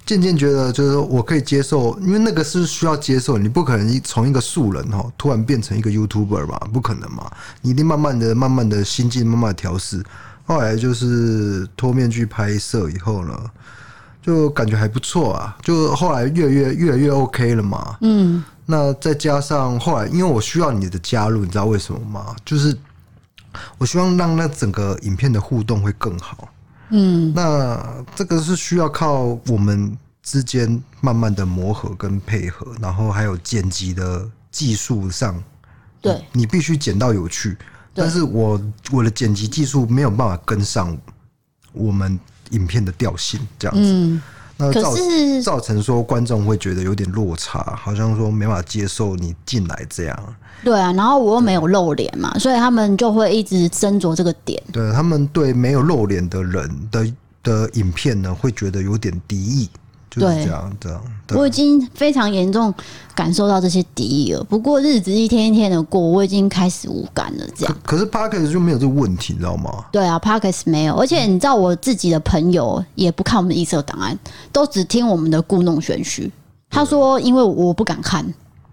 渐渐觉得，就是说我可以接受，因为那个是需要接受，你不可能从一个素人哈，突然变成一个 YouTuber 嘛，不可能嘛，你一定慢慢的、慢慢的心境慢慢调试。后来就是脱面具拍摄以后呢，就感觉还不错啊，就后来越来越越来越 OK 了嘛。嗯，那再加上后来，因为我需要你的加入，你知道为什么吗？就是我希望让那整个影片的互动会更好。嗯，那这个是需要靠我们之间慢慢的磨合跟配合，然后还有剪辑的技术上，对，你必须剪到有趣。但是我我的剪辑技术没有办法跟上我们影片的调性，这样子。嗯那造造成说观众会觉得有点落差，好像说没法接受你进来这样。对啊，然后我又没有露脸嘛，所以他们就会一直斟酌这个点。对，他们对没有露脸的人的的影片呢，会觉得有点敌意。就是这样，这样。我已经非常严重感受到这些敌意了。不过日子一天一天的过，我已经开始无感了。这样。可是 Podcast 就没有这个问题，你知道吗？对啊，Podcast 没有。而且你知道，我自己的朋友也不看我们的异色档案，都只听我们的故弄玄虚。他说，因为我不敢看。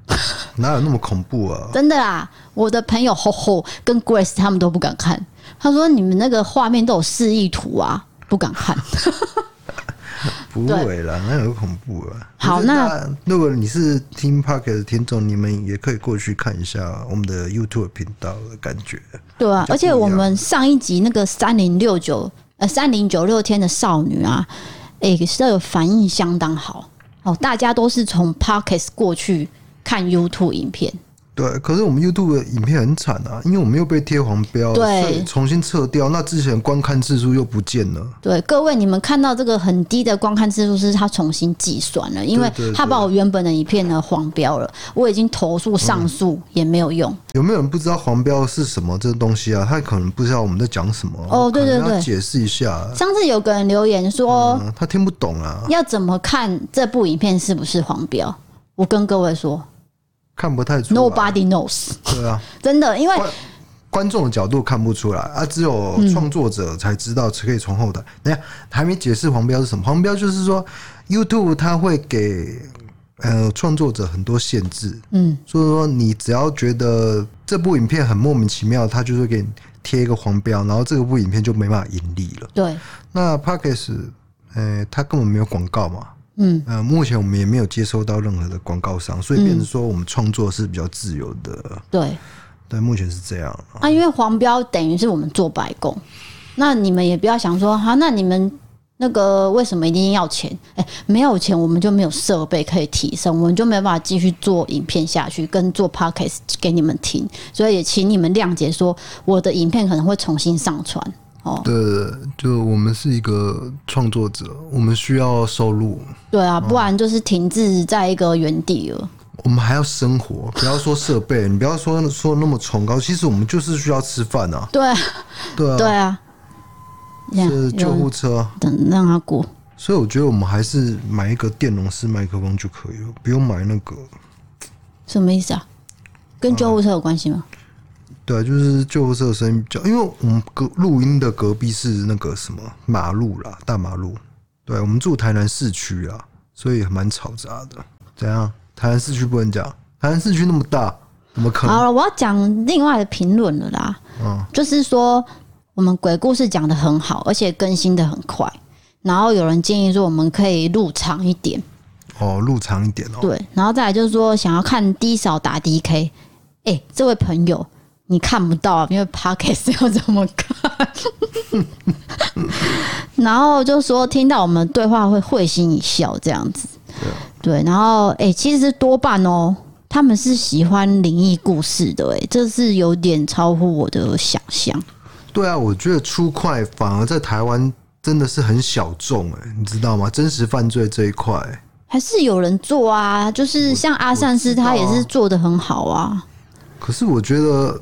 哪有那么恐怖啊？真的啦，我的朋友 HoHo 跟 Grace 他们都不敢看。他说，你们那个画面都有示意图啊，不敢看。不会啦，那有恐怖啊！好，那如果你是听 Podcast 的听众，你们也可以过去看一下我们的 YouTube 频道的感觉。对啊，而且我们上一集那个三零六九呃三零九六天的少女啊，哎、欸，这个反应相当好哦，大家都是从 Podcast 过去看 YouTube 影片。对，可是我们 YouTube 的影片很惨啊，因为我们又被贴黄标，对，所以重新撤掉，那之前观看次数又不见了。对，各位，你们看到这个很低的观看次数是他重新计算了，因为他把我原本的影片呢黄标了，我已经投诉上诉也没有用。有没有人不知道黄标是什么这个东西啊？他可能不知道我们在讲什么哦。对对对，解释一下。上次有个人留言说，嗯，他听不懂啊，要怎么看这部影片是不是黄标？我跟各位说。看不太出来，Nobody knows。对啊，真的，因为观众的角度看不出来啊，只有创作者才知道，可以从后台。等下还没解释黄标是什么？黄标就是说，YouTube 它会给呃创作者很多限制，嗯，所以说你只要觉得这部影片很莫名其妙，它就会给你贴一个黄标，然后这个部影片就没办法盈利了。对，那 Podcast 呃，它根本没有广告嘛。嗯呃，目前我们也没有接收到任何的广告商，所以变成说我们创作是比较自由的。嗯、对，对，目前是这样。啊，因为黄标等于是我们做白工，那你们也不要想说哈、啊，那你们那个为什么一定要钱？哎、欸，没有钱我们就没有设备可以提升，我们就没有办法继续做影片下去，跟做 podcast 给你们听。所以也请你们谅解，说我的影片可能会重新上传。对，就我们是一个创作者，我们需要收入。对啊，不然就是停滞在一个原地了。我们还要生活，不要说设备，你不要说说那么崇高。其实我们就是需要吃饭啊。对，对啊，对啊。是救护车，等让他过。所以我觉得我们还是买一个电容式麦克风就可以了，不用买那个。什么意思啊？跟救护车有关系吗？对，就是救护车的声音比较，因为我们隔录音的隔壁是那个什么马路啦，大马路。对，我们住台南市区啊，所以蛮嘈杂的。怎样？台南市区不能讲？台南市区那么大，怎么可能？好了，我要讲另外的评论了啦。嗯，就是说我们鬼故事讲的很好，而且更新的很快。然后有人建议说，我们可以录长一点。哦，录长一点哦。对，然后再来就是说，想要看低扫打 DK。哎，这位朋友。你看不到，因为 Podcast 要怎么看？然后就说听到我们对话会会心一笑这样子。对，然后哎、欸，其实多半哦，他们是喜欢灵异故事的，哎，这是有点超乎我的想象。对啊，我觉得出快反而在台湾真的是很小众，哎，你知道吗？真实犯罪这一块还是有人做啊，就是像阿善师他也是做的很好啊。可是我觉得。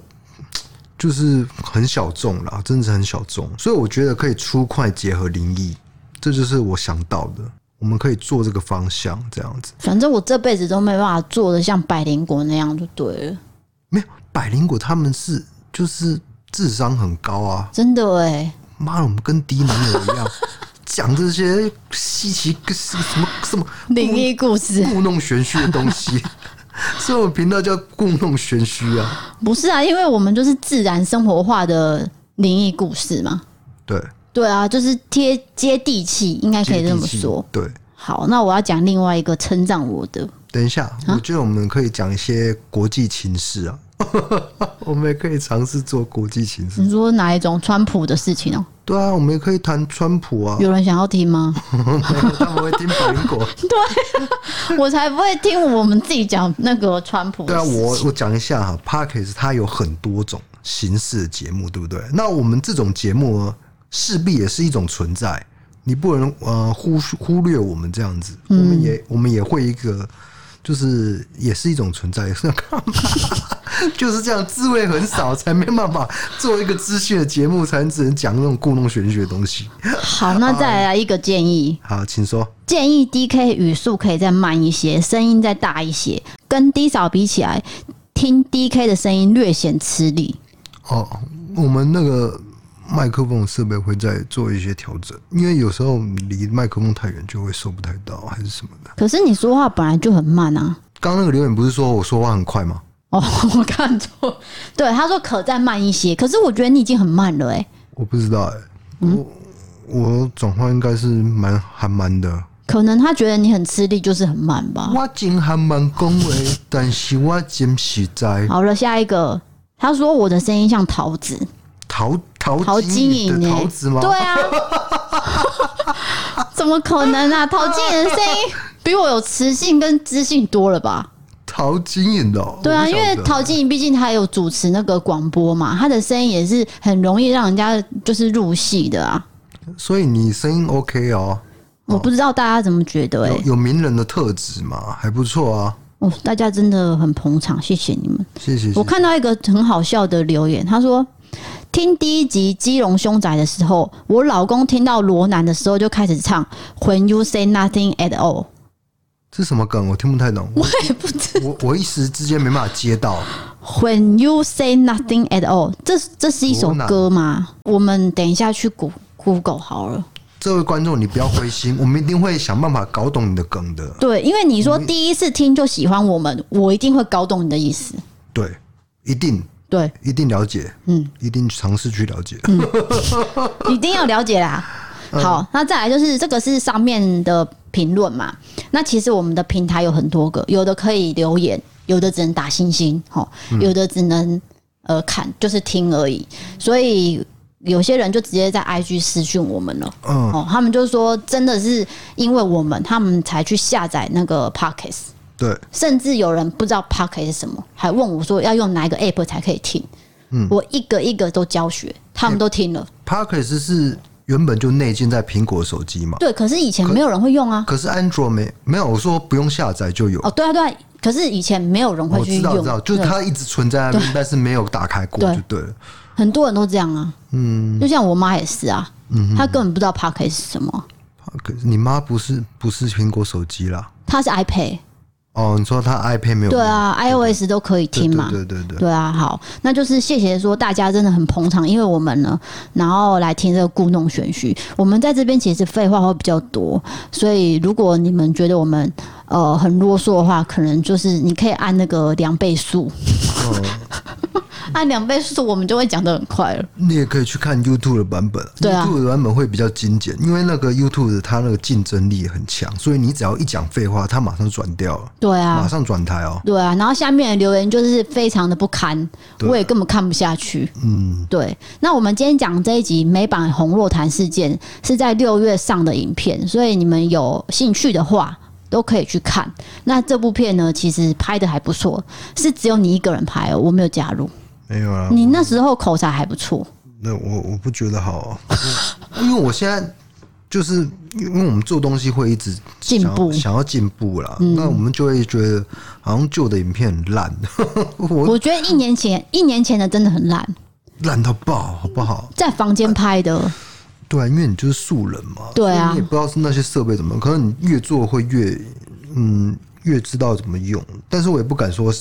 就是很小众啦，真的是很小众。所以我觉得可以出快结合灵异，这就是我想到的。我们可以做这个方向，这样子。反正我这辈子都没办法做的像百灵果那样就对了。没有百灵果，他们是就是智商很高啊，真的哎。妈的，我们跟低能儿一样。讲这些稀奇什么什么灵异故事、故弄玄虚的东西，所以我们频道叫故弄玄虚啊。不是啊，因为我们就是自然生活化的灵异故事嘛。对对啊，就是贴接地气，应该可以这么说。对，好，那我要讲另外一个称赞我的。等一下，我觉得我们可以讲一些国际情势啊。我们也可以尝试做国际形势。你说哪一种川普的事情哦？对啊，我们也可以谈川普啊。有人想要听吗？他们会听百灵果。对，我才不会听我们自己讲那个川普。对啊，我我讲一下哈 p a r k e s 它有很多种形式的节目，对不对？那我们这种节目呢，势必也是一种存在，你不能呃忽忽略我们这样子。我们也我们也会一个。就是也是一种存在，是要干嘛？就是这样，滋味很少，才没办法做一个资讯的节目，才只能讲那种故弄玄虚的东西。好，那再来一个建议。好，请说。建议 DK 语速可以再慢一些，声音再大一些，跟 D 嫂比起来，听 DK 的声音略显吃力。哦，我们那个。麦克风设备会再做一些调整，因为有时候离麦克风太远就会收不太到，还是什么的。可是你说话本来就很慢啊！刚刚那个留言不是说我说话很快吗？哦，我看错。对，他说可再慢一些，可是我觉得你已经很慢了哎、欸。我不知道哎、我我转换应该是蛮还蛮的。可能他觉得你很吃力，就是很慢吧。我真还蛮恭维，但是我真实在。好了，下一个，他说我的声音像桃子。桃桃桃晶莹的桃子吗？对啊，怎么可能啊？陶晶莹的声音比我有磁性跟知性多了吧？陶晶莹的、哦，对啊，因为陶晶莹毕竟她有主持那个广播嘛，她的声音也是很容易让人家就是入戏的啊。所以你声音 OK 哦？我不知道大家怎么觉得、欸？哎，有名人的特质嘛，还不错啊。哦，大家真的很捧场，谢谢你们，谢谢，谢谢。我看到一个很好笑的留言，他说。听第一集《基隆凶宅》的时候，我老公听到罗南的时候就开始唱 “When you say nothing at all”，这是什么梗？我听不太懂。我也不知道。我我一时之间没办法接到。“When you say nothing at all”，这这是一首歌吗？我们等一下去 Google 好了。这位观众，你不要灰心，我们一定会想办法搞懂你的梗的。对，因为你说第一次听就喜欢我们，我一定会搞懂你的意思。对，一定。对，一定了解，嗯，一定尝试去了解，嗯，一定要了解啦。好，那再来就是这个是上面的评论嘛？那其实我们的平台有很多个，有的可以留言，有的只能打星星，齁，有的只能呃看，就是听而已。所以有些人就直接在 IG 私讯我们了，嗯，哦，他们就说真的是因为我们，他们才去下载那个 Podcast。对，甚至有人不知道 Podcast 是什么，还问我说要用哪一个 App 才可以听。嗯，我一个一个都教学，他们都听了。Podcast 是原本就内建在苹果手机嘛？对，可是以前没有人会用啊。可是安卓没没有，我说不用下载就有。哦，对啊，对啊。可是以前没有人会去用，我知道，知道，就是它一直存在那边，但是没有打开过，就对了。很多人都这样啊，嗯，就像我妈也是啊，嗯，她根本不知道 Podcast 是什么。Podcast，你妈不是不是苹果手机啦，她是 iPad。哦，你说他 iPad 没有？对啊，iOS 都可以听嘛。对对对对，对啊，好，那就是谢谢说大家真的很捧场，因为我们呢，然后来听这个故弄玄虚。我们在这边其实废话会比较多，所以如果你们觉得我们呃很啰嗦的话，可能就是你可以按那个两倍速。哦 按两倍速，我们就会讲的很快了。你也可以去看 YouTube 的版本，，YouTube 的版本会比较精简，因为那个 YouTube 它那个竞争力很强，所以你只要一讲废话，它马上转掉了。对啊，马上转台哦。对啊，然后下面的留言就是非常的不堪，我也根本看不下去。嗯，对。那我们今天讲这一集美版红若潭事件是在六月上的影片，所以你们有兴趣的话都可以去看。那这部片呢，其实拍的还不错，是只有你一个人拍哦，我没有加入。没有啊，你那时候口才还不错。那我我不觉得好，因为我现在就是因为我们做东西会一直进步，想要进步啦。那我们就会觉得好像旧的影片很烂。我我觉得一年前一年前的真的很烂，烂到爆，好不好？在房间拍的。对啊，因为你就是素人嘛，对啊，你也不知道是那些设备怎么，可能你越做会越嗯越知道怎么用，但是我也不敢说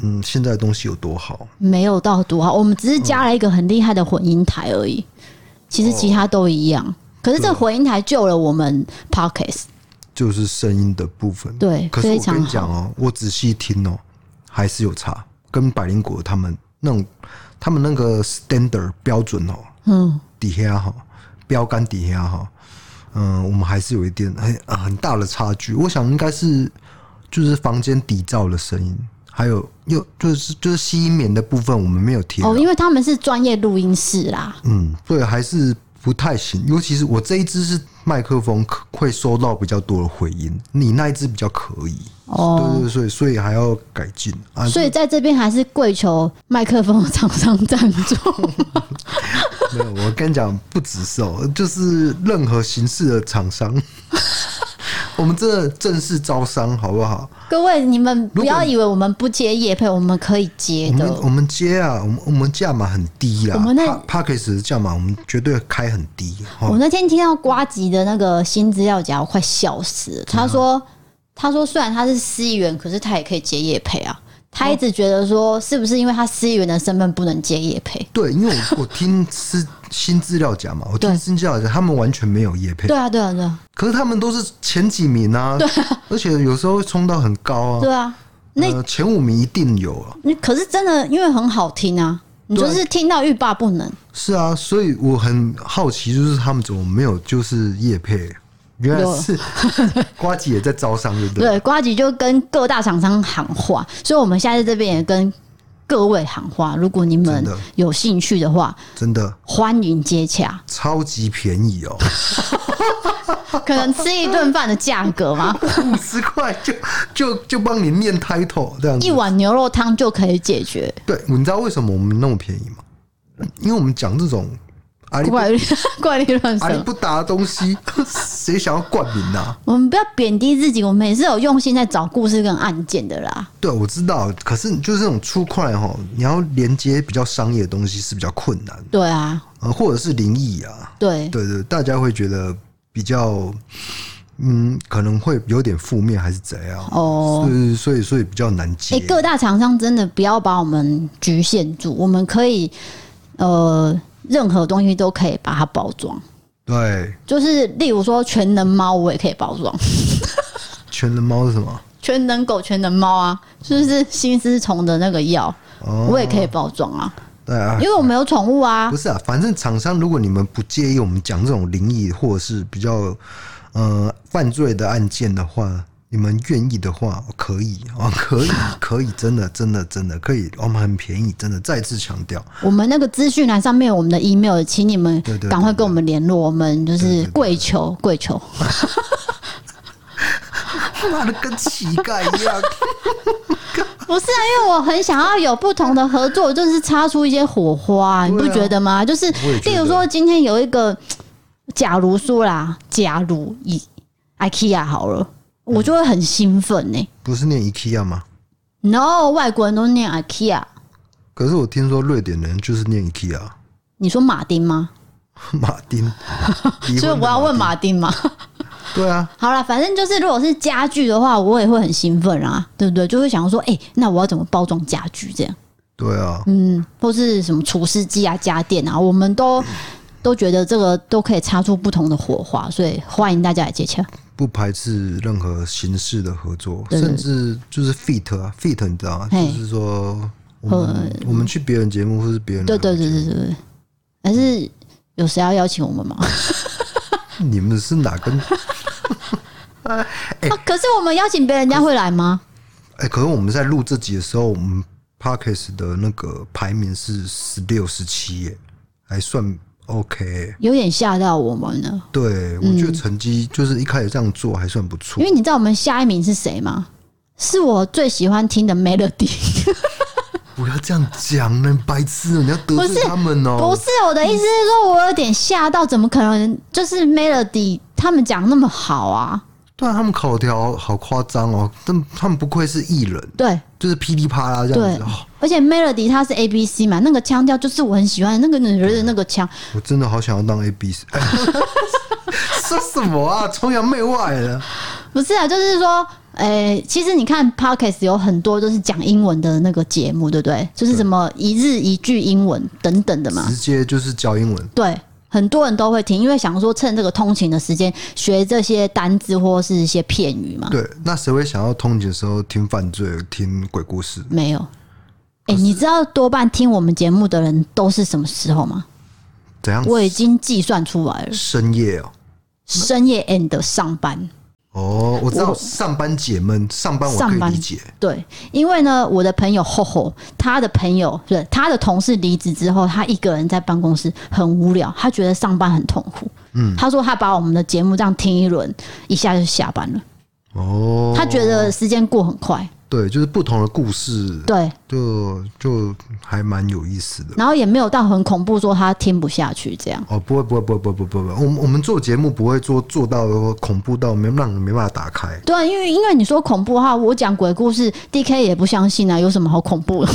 嗯现在的东西有多好，没有到多好，我们只是加了一个很厉害的混音台而已，其实其他都一样，哦、可是这个混音台救了我们 pocket 就是声音的部分，对，可是我跟你讲哦，我仔细听哦，还是有差，跟百灵果他们那种他们那个 standard 标准哦，嗯，底下哈。标杆底下哈，嗯，我们还是有一点很很大的差距。我想应该是就是房间底噪的声音，还有又就是就是吸音棉的部分，我们没有贴哦，因为他们是专业录音室啦。嗯，对还是不太行。尤其是我这一支是麦克风，会收到比较多的回音，你那一支比较可以。哦，对对，所以所以还要改进啊。所以在这边还是跪求麦克风厂商赞助。没有，我跟你讲，不只是哦，就是任何形式的厂商，我们这正式招商，好不好？各位，你们不要以为我们不接业配，我们可以接的。我们，我们接啊，我们我们价码很低啊。我们那 Podcast 的价码，我们绝对开很低。我那天听到瓜吉的那个新资料夹，我快笑死了。他说，他说虽然他是司仪员，可是他也可以接业配啊。他一直觉得说，是不是因为他司仪员的身份不能接业配？对，因为我我听是新资料夹嘛，我听新资料夹，他们完全没有业配。对啊，对啊，对啊。可是他们都是前几名啊，对啊，而且有时候会冲到很高啊。对啊，那、呃、前五名一定有啊。你可是真的，因为很好听啊，你就是听到欲罢不能。是啊，所以我很好奇，就是他们怎么没有就是业配？原来是 瓜吉也在招商，对不对？对，瓜吉就跟各大厂商喊话，所以我们现在这边也跟各位行话，如果你们有兴趣的话，真的欢迎接洽，超级便宜哦，可能吃一顿饭的价格吗？五十块就就就帮你念 title 这样子，一碗牛肉汤就可以解决。对，你知道为什么我们那么便宜吗？因为我们讲这种。怪力 怪力乱神，阿里不打的东西，谁想要冠名啊？我们不要贬低自己，我们也是有用心在找故事跟案件的啦。对，我知道，可是就是这种出快哈，你要连接比较商业的东西是比较困难。对啊，呃，或者是灵异啊，对对对，大家会觉得比较，嗯，可能会有点负面还是怎样？哦，所以所以所以比较难接。哎、欸，各大厂商真的不要把我们局限住，我们可以，呃。任何东西都可以把它包装，对，就是例如说全能猫，我也可以包装。全能猫是什么？全能狗、全能猫啊，就是心丝虫的那个药，哦，我也可以包装啊。对啊，因为我没有宠物啊。不是啊，反正厂商如果你们不介意我们讲这种灵异或者是比较呃犯罪的案件的话。你们愿意的话，可以啊，可以，可以，真的，真的，真的可以，我们很便宜，真的，再次强调。我们那个资讯栏上面有我们的 email，请你们赶快跟我们联络，我们就是跪求，跪求。妈的，跟乞丐一样。不是啊，因为我很想要有不同的合作，就是擦出一些火花，你不觉得吗？就是，例如说，今天有一个，假如说啦，假如以 IKEA 好了。我就会很兴奋呢、欸。不是念 IKEA 吗？No，外国人都念 IKEA。可是我听说瑞典人就是念 IKEA。你说马丁吗？马丁。所以我要问马丁吗？对啊。好了，反正就是如果是家具的话，我也会很兴奋啊，对不对？就会想说，哎、欸，那我要怎么包装家具这样？对啊。嗯，或是什么除湿机啊、家电啊，我们都都觉得这个都可以擦出不同的火花，所以欢迎大家来接洽。不排斥任何形式的合作，甚至就是 fit 啊，fit 你知道吗？就是说我们我们去别人节目或是别人，对对对对对，还是有谁要邀请我们吗？你们是哪根？哎、欸啊，可是我们邀请别人，家会来吗？哎、欸，可是我们在录这集的时候，我们 Podcast 的那个排名是十六、十七耶，还算。OK，有点吓到我们了。对，我觉得成绩就是一开始这样做还算不错。因为你知道我们下一名是谁吗？是我最喜欢听的 Melody。不要这样讲呢，白痴！你要得罪他们哦。不是我的意思是说，我有点吓到，怎么可能？就是 Melody 他们讲那么好啊？对啊，他们口条好夸张哦，但他们不愧是艺人，对，就是噼里啪啦这样子。对，而且 Melody 它是 A B C 嘛，那个腔调就是我很喜欢那个女人的那个腔。我真的好想要当 A B C。说什么啊，崇洋媚外的？不是啊，就是说。诶、欸，其实你看 Podcast 有很多都是讲英文的那个节目，对不对？就是什么一日一句英文等等的嘛，直接就是教英文。对，很多人都会听，因为想说趁这个通勤的时间学这些单字或是一些片语嘛。对，那谁会想要通勤的时候听犯罪、听鬼故事？没有。哎、欸，你知道多半听我们节目的人都是什么时候吗？怎样？我已经计算出来了。深夜哦，深夜 and 上班。哦，我知道上班解闷，上班我可以理解。对，因为呢，我的朋友吼吼，他的朋友对他的同事离职之后，他一个人在办公室很无聊，他觉得上班很痛苦。嗯，他说他把我们的节目这样听一轮，一下就下班了。哦，他觉得时间过很快。对，就是不同的故事，对，就就还蛮有意思的。然后也没有到很恐怖，说他听不下去这样。哦，不会，不会，不会，不会，不会，不。我们我们做节目不会做做到恐怖到没让人没办法打开。对，因为因为你说恐怖的话，我讲鬼故事，DK 也不相信啊，有什么好恐怖的？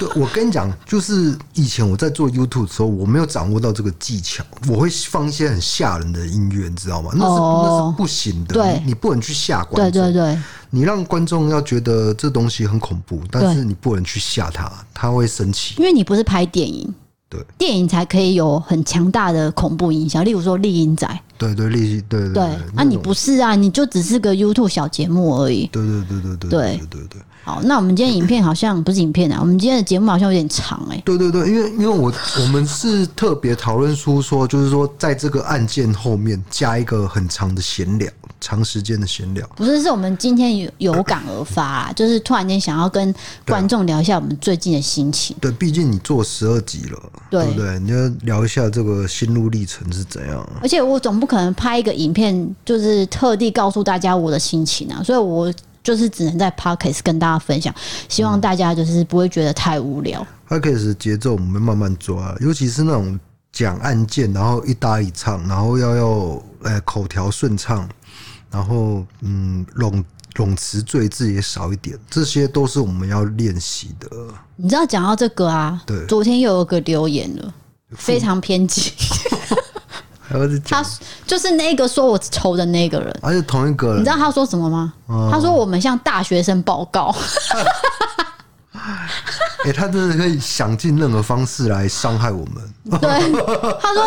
对，我跟你讲，就是以前我在做 YouTube 的时候，我没有掌握到这个技巧，我会放一些很吓人的音乐，你知道吗？那是、哦、那是不行的，对你，你不能去吓观众。对对对。你让观众要觉得这东西很恐怖，但是你不能去吓他，他会生气。因为你不是拍电影，对，电影才可以有很强大的恐怖影响。例如说《厉阴宅》，对对，丽对对对。那你不是啊？你就只是个 YouTube 小节目而已。对对对对对对对对对。好，那我们今天影片好像不是影片啊，我们今天的节目好像有点长哎、欸。对对对，因为因为我我们是特别讨论出说，就是说在这个案件后面加一个很长的闲聊。长时间的闲聊，不是，是我们今天有有感而发啊，就是突然间想要跟观众聊一下我们最近的心情。对，毕竟你做十二集了，对不对？你要聊一下这个心路历程是怎样。而且我总不可能拍一个影片，就是特地告诉大家我的心情啊，所以我就是只能在 Podcast 跟大家分享，希望大家就是不会觉得太无聊。Podcast 节奏我们慢慢抓，尤其是那种讲案件，然后一搭一唱，然后要要呃口条顺畅。然后，嗯，冗冗词赘字也少一点，这些都是我们要练习的。你知道讲到这个啊？对，昨天又有个留言了，非常偏激。他就是那个说我丑的那个人，而且同一个人。你知道他说什么吗？哦、他说我们向大学生报告。哎、欸，他真的可以想尽任何方式来伤害我们。对，他说。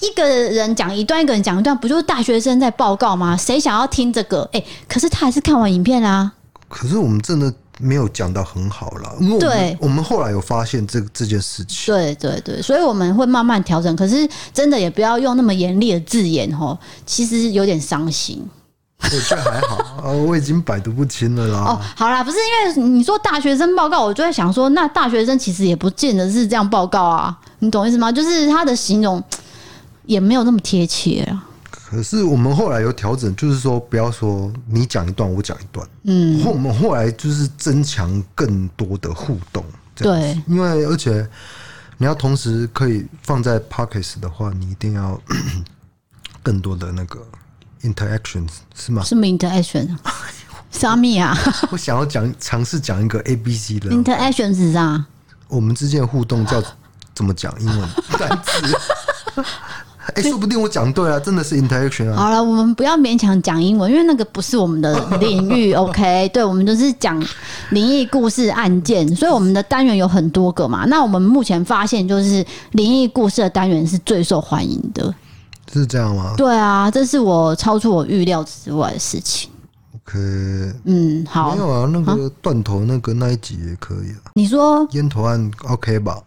一个人讲一段，一个人讲一段，不就是大学生在报告吗？谁想要听这个？哎、欸，可是他还是看完影片啦、啊。可是我们真的没有讲到很好啦，因为我们对我们后来有发现这这件事情。对对对，所以我们会慢慢调整。可是真的也不要用那么严厉的字眼哦，其实有点伤心。我觉得还好啊，我已经百毒不侵了啦。哦，好啦，不是因为你说大学生报告，我就在想说，那大学生其实也不见得是这样报告啊，你懂意思吗？就是他的形容。也没有那么贴切啊。可是我们后来有调整，就是说不要说你讲一段，我讲一段。嗯，后我们后来就是增强更多的互动。对，因为而且你要同时可以放在 p o c k e t 的话，你一定要 更多的那个 interactions 是吗？什么 interaction？啥米啊？我想要讲尝试讲一个 A B C 的 interactions 是啥？我们之间的互动叫怎么讲？英文 单词。哎，说不定我讲对啊，真的是 interaction 啊。好了，我们不要勉强讲英文，因为那个不是我们的 领域。OK，对，我们都是讲灵异故事案件，所以我们的单元有很多个嘛。那我们目前发现，就是灵异故事的单元是最受欢迎的，是这样吗？对啊，这是我超出我预料之外的事情。OK，嗯，好，没有啊，那个断头那个那一集也可以啊。你说烟头案 OK 吧？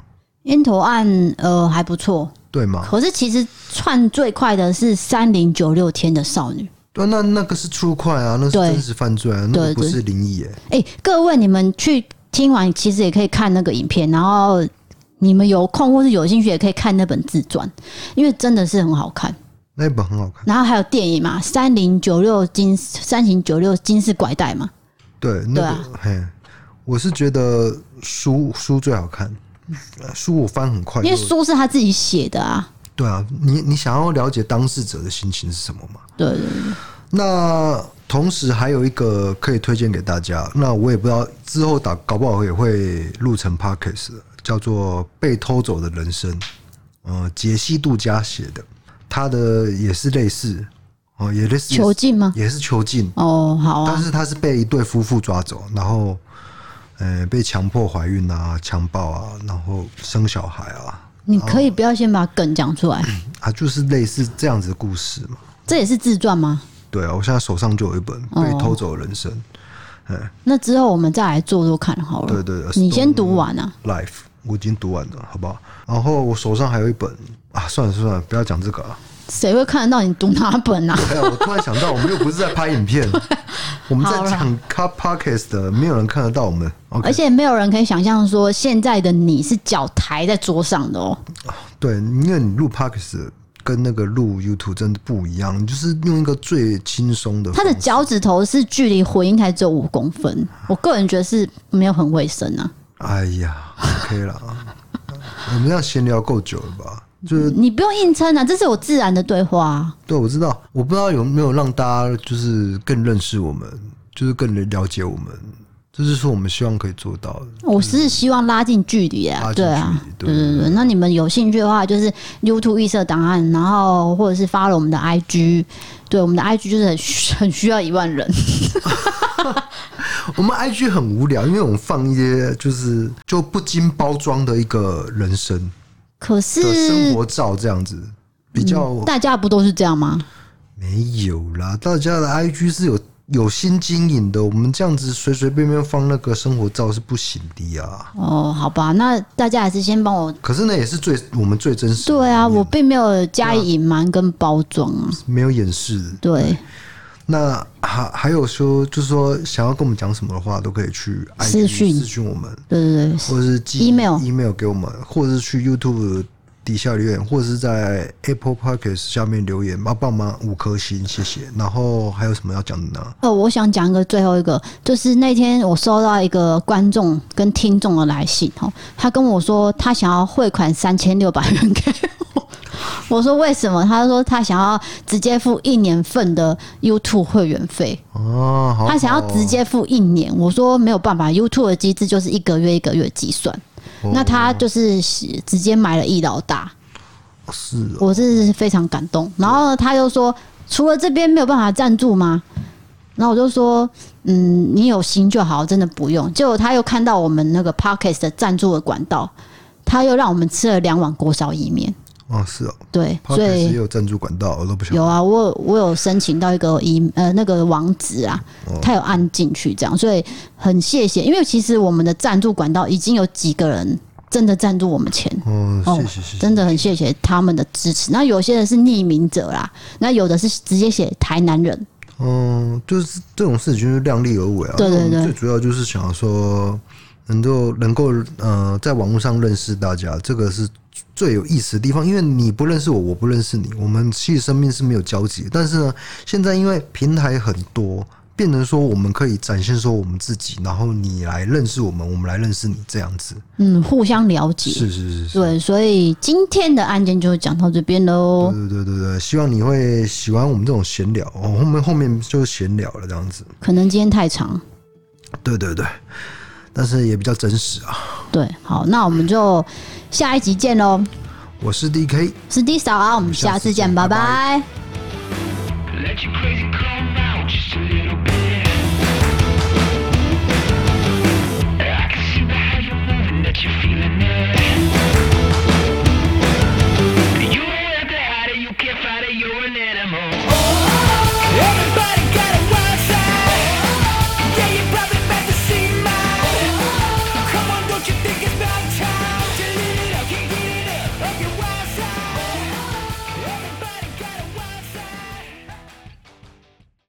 烟头案呃还不错。对吗？可是其实窜最快的是三零九六天的少女。对，那那个是 true crime 啊，那是真实犯罪啊，那个不是灵异哎。哎，各位你们去听完，其实也可以看那个影片，然后你们有空或是有兴趣，也可以看那本自传，因为真的是很好看。那本很好看。然后还有电影嘛，三零九六金三零九六金氏拐带嘛。对，那个、对啊，嘿，我是觉得书书最好看。书我翻很快，因为书是他自己写的啊。对啊，你你想要了解当事者的心情是什么吗？对对对。那同时还有一个可以推荐给大家，那我也不知道之后打搞不好也会录成 podcast，叫做《被偷走的人生》，呃，杰西·杜加写的，他的也是类似哦，也类似囚禁吗？也是囚禁哦，好啊。但是他是被一对夫妇抓走，然后呃被强迫怀孕啊、强暴啊，然后生小孩啊。你可以不要先把梗讲出来啊，就是类似这样子的故事嘛。这也是自传吗？对啊，我现在手上就有一本《被偷走的人生》哦。那之后我们再来做做看好了。对对对，你先读完啊。Life，我已经读完了，好不好？然后我手上还有一本啊，算了算了，不要讲这个啊。谁会看得到你读哪本啊？我突然想到，我们又不是在拍影片，我们在讲 Cut Podcast 的，没有人看得到我们。Okay、而且没有人可以想象说，现在的你是脚抬在桌上的哦。对，因为你录 Podcast。跟那个录 YouTube 真的不一样，就是用一个最轻松的。他的脚趾头是距离回音台只有五公分，我个人觉得是没有很卫生啊。哎呀，OK 了，我们这样闲聊够久了吧？就是你不用硬撑啊，这是我自然的对话啊。对，我知道，我不知道有没有让大家就是更认识我们，就是更了解我们。这是说我们希望可以做到的。我是希望拉近距离啊，对啊，对对对。那你们有兴趣的话，就是 YouTube 预设档案，然后或者是发了我们的 IG，对，我们的 IG 就是很 很需要一万人。我们 IG 很无聊，因为我们放一些就是就不经包装的一个人生，可是生活照这样子比较、嗯。大家不都是这样吗？没有啦，大家的 IG 是有。有心经营的，我们这样子随随便便放那个生活照是不行的啊。哦，好吧，那大家还是先帮我。可是那也是最我们最真实的。对啊，我并没有加以隐瞒跟包装啊，没有掩饰。对。那还还有说，就是说想要跟我们讲什么的话，都可以去私讯私讯我们。对对对，或者是寄 email email 给我们，或者是去 YouTube。底下留言，或者是在 Apple Podcast 下面留言，帮帮忙五颗星，谢谢。然后还有什么要讲的呢？哦，我想讲一个最后一个，就是那天我收到一个观众跟听众的来信，哦，他跟我说他想要汇款三千六百元给我，说为什么？他说他想要直接付一年份的 YouTube 会员费哦，好好，他想要直接付一年，我说没有办法，YouTube 的机制就是一个月一个月计算。那他就是直接买了易老大，是，我是非常感动。然后他又说，除了这边没有办法赞助吗？然后我就说，嗯，你有心就好，真的不用。结果他又看到我们那个 Podcast 的赞助的管道，他又让我们吃了两碗锅烧意面。哦，是哦，对，所以也有赞助管道，我都不晓得。有啊，我有我有申请到一个一呃那个网址啊，他有按进去这样，所以很谢谢，因为其实我们的赞助管道已经有几个人真的赞助我们钱，哦，谢谢谢谢，真的很谢谢他们的支持。那有些人是匿名者啦，那有的是直接写台南人，嗯，就是这种事情就是量力而为啊，对对对，最主要就是想要说能够能够呃在网络上认识大家，这个是。最有意思的地方，因为你不认识我，我不认识你，我们其实生命是没有交集。但是呢，现在因为平台很多，变成说我们可以展现说我们自己，然后你来认识我们，我们来认识你，这样子。嗯，互相了解。是是是是。对，所以今天的案件就讲到这边喽。对对对对对，希望你会喜欢我们这种闲聊。哦，后面后面就闲聊了这样子。可能今天太长。对对对，但是也比较真实啊。对，好，那我们就。下一集见喽！我是 DK，是 D 嫂啊，我们下次见，拜拜。拜拜。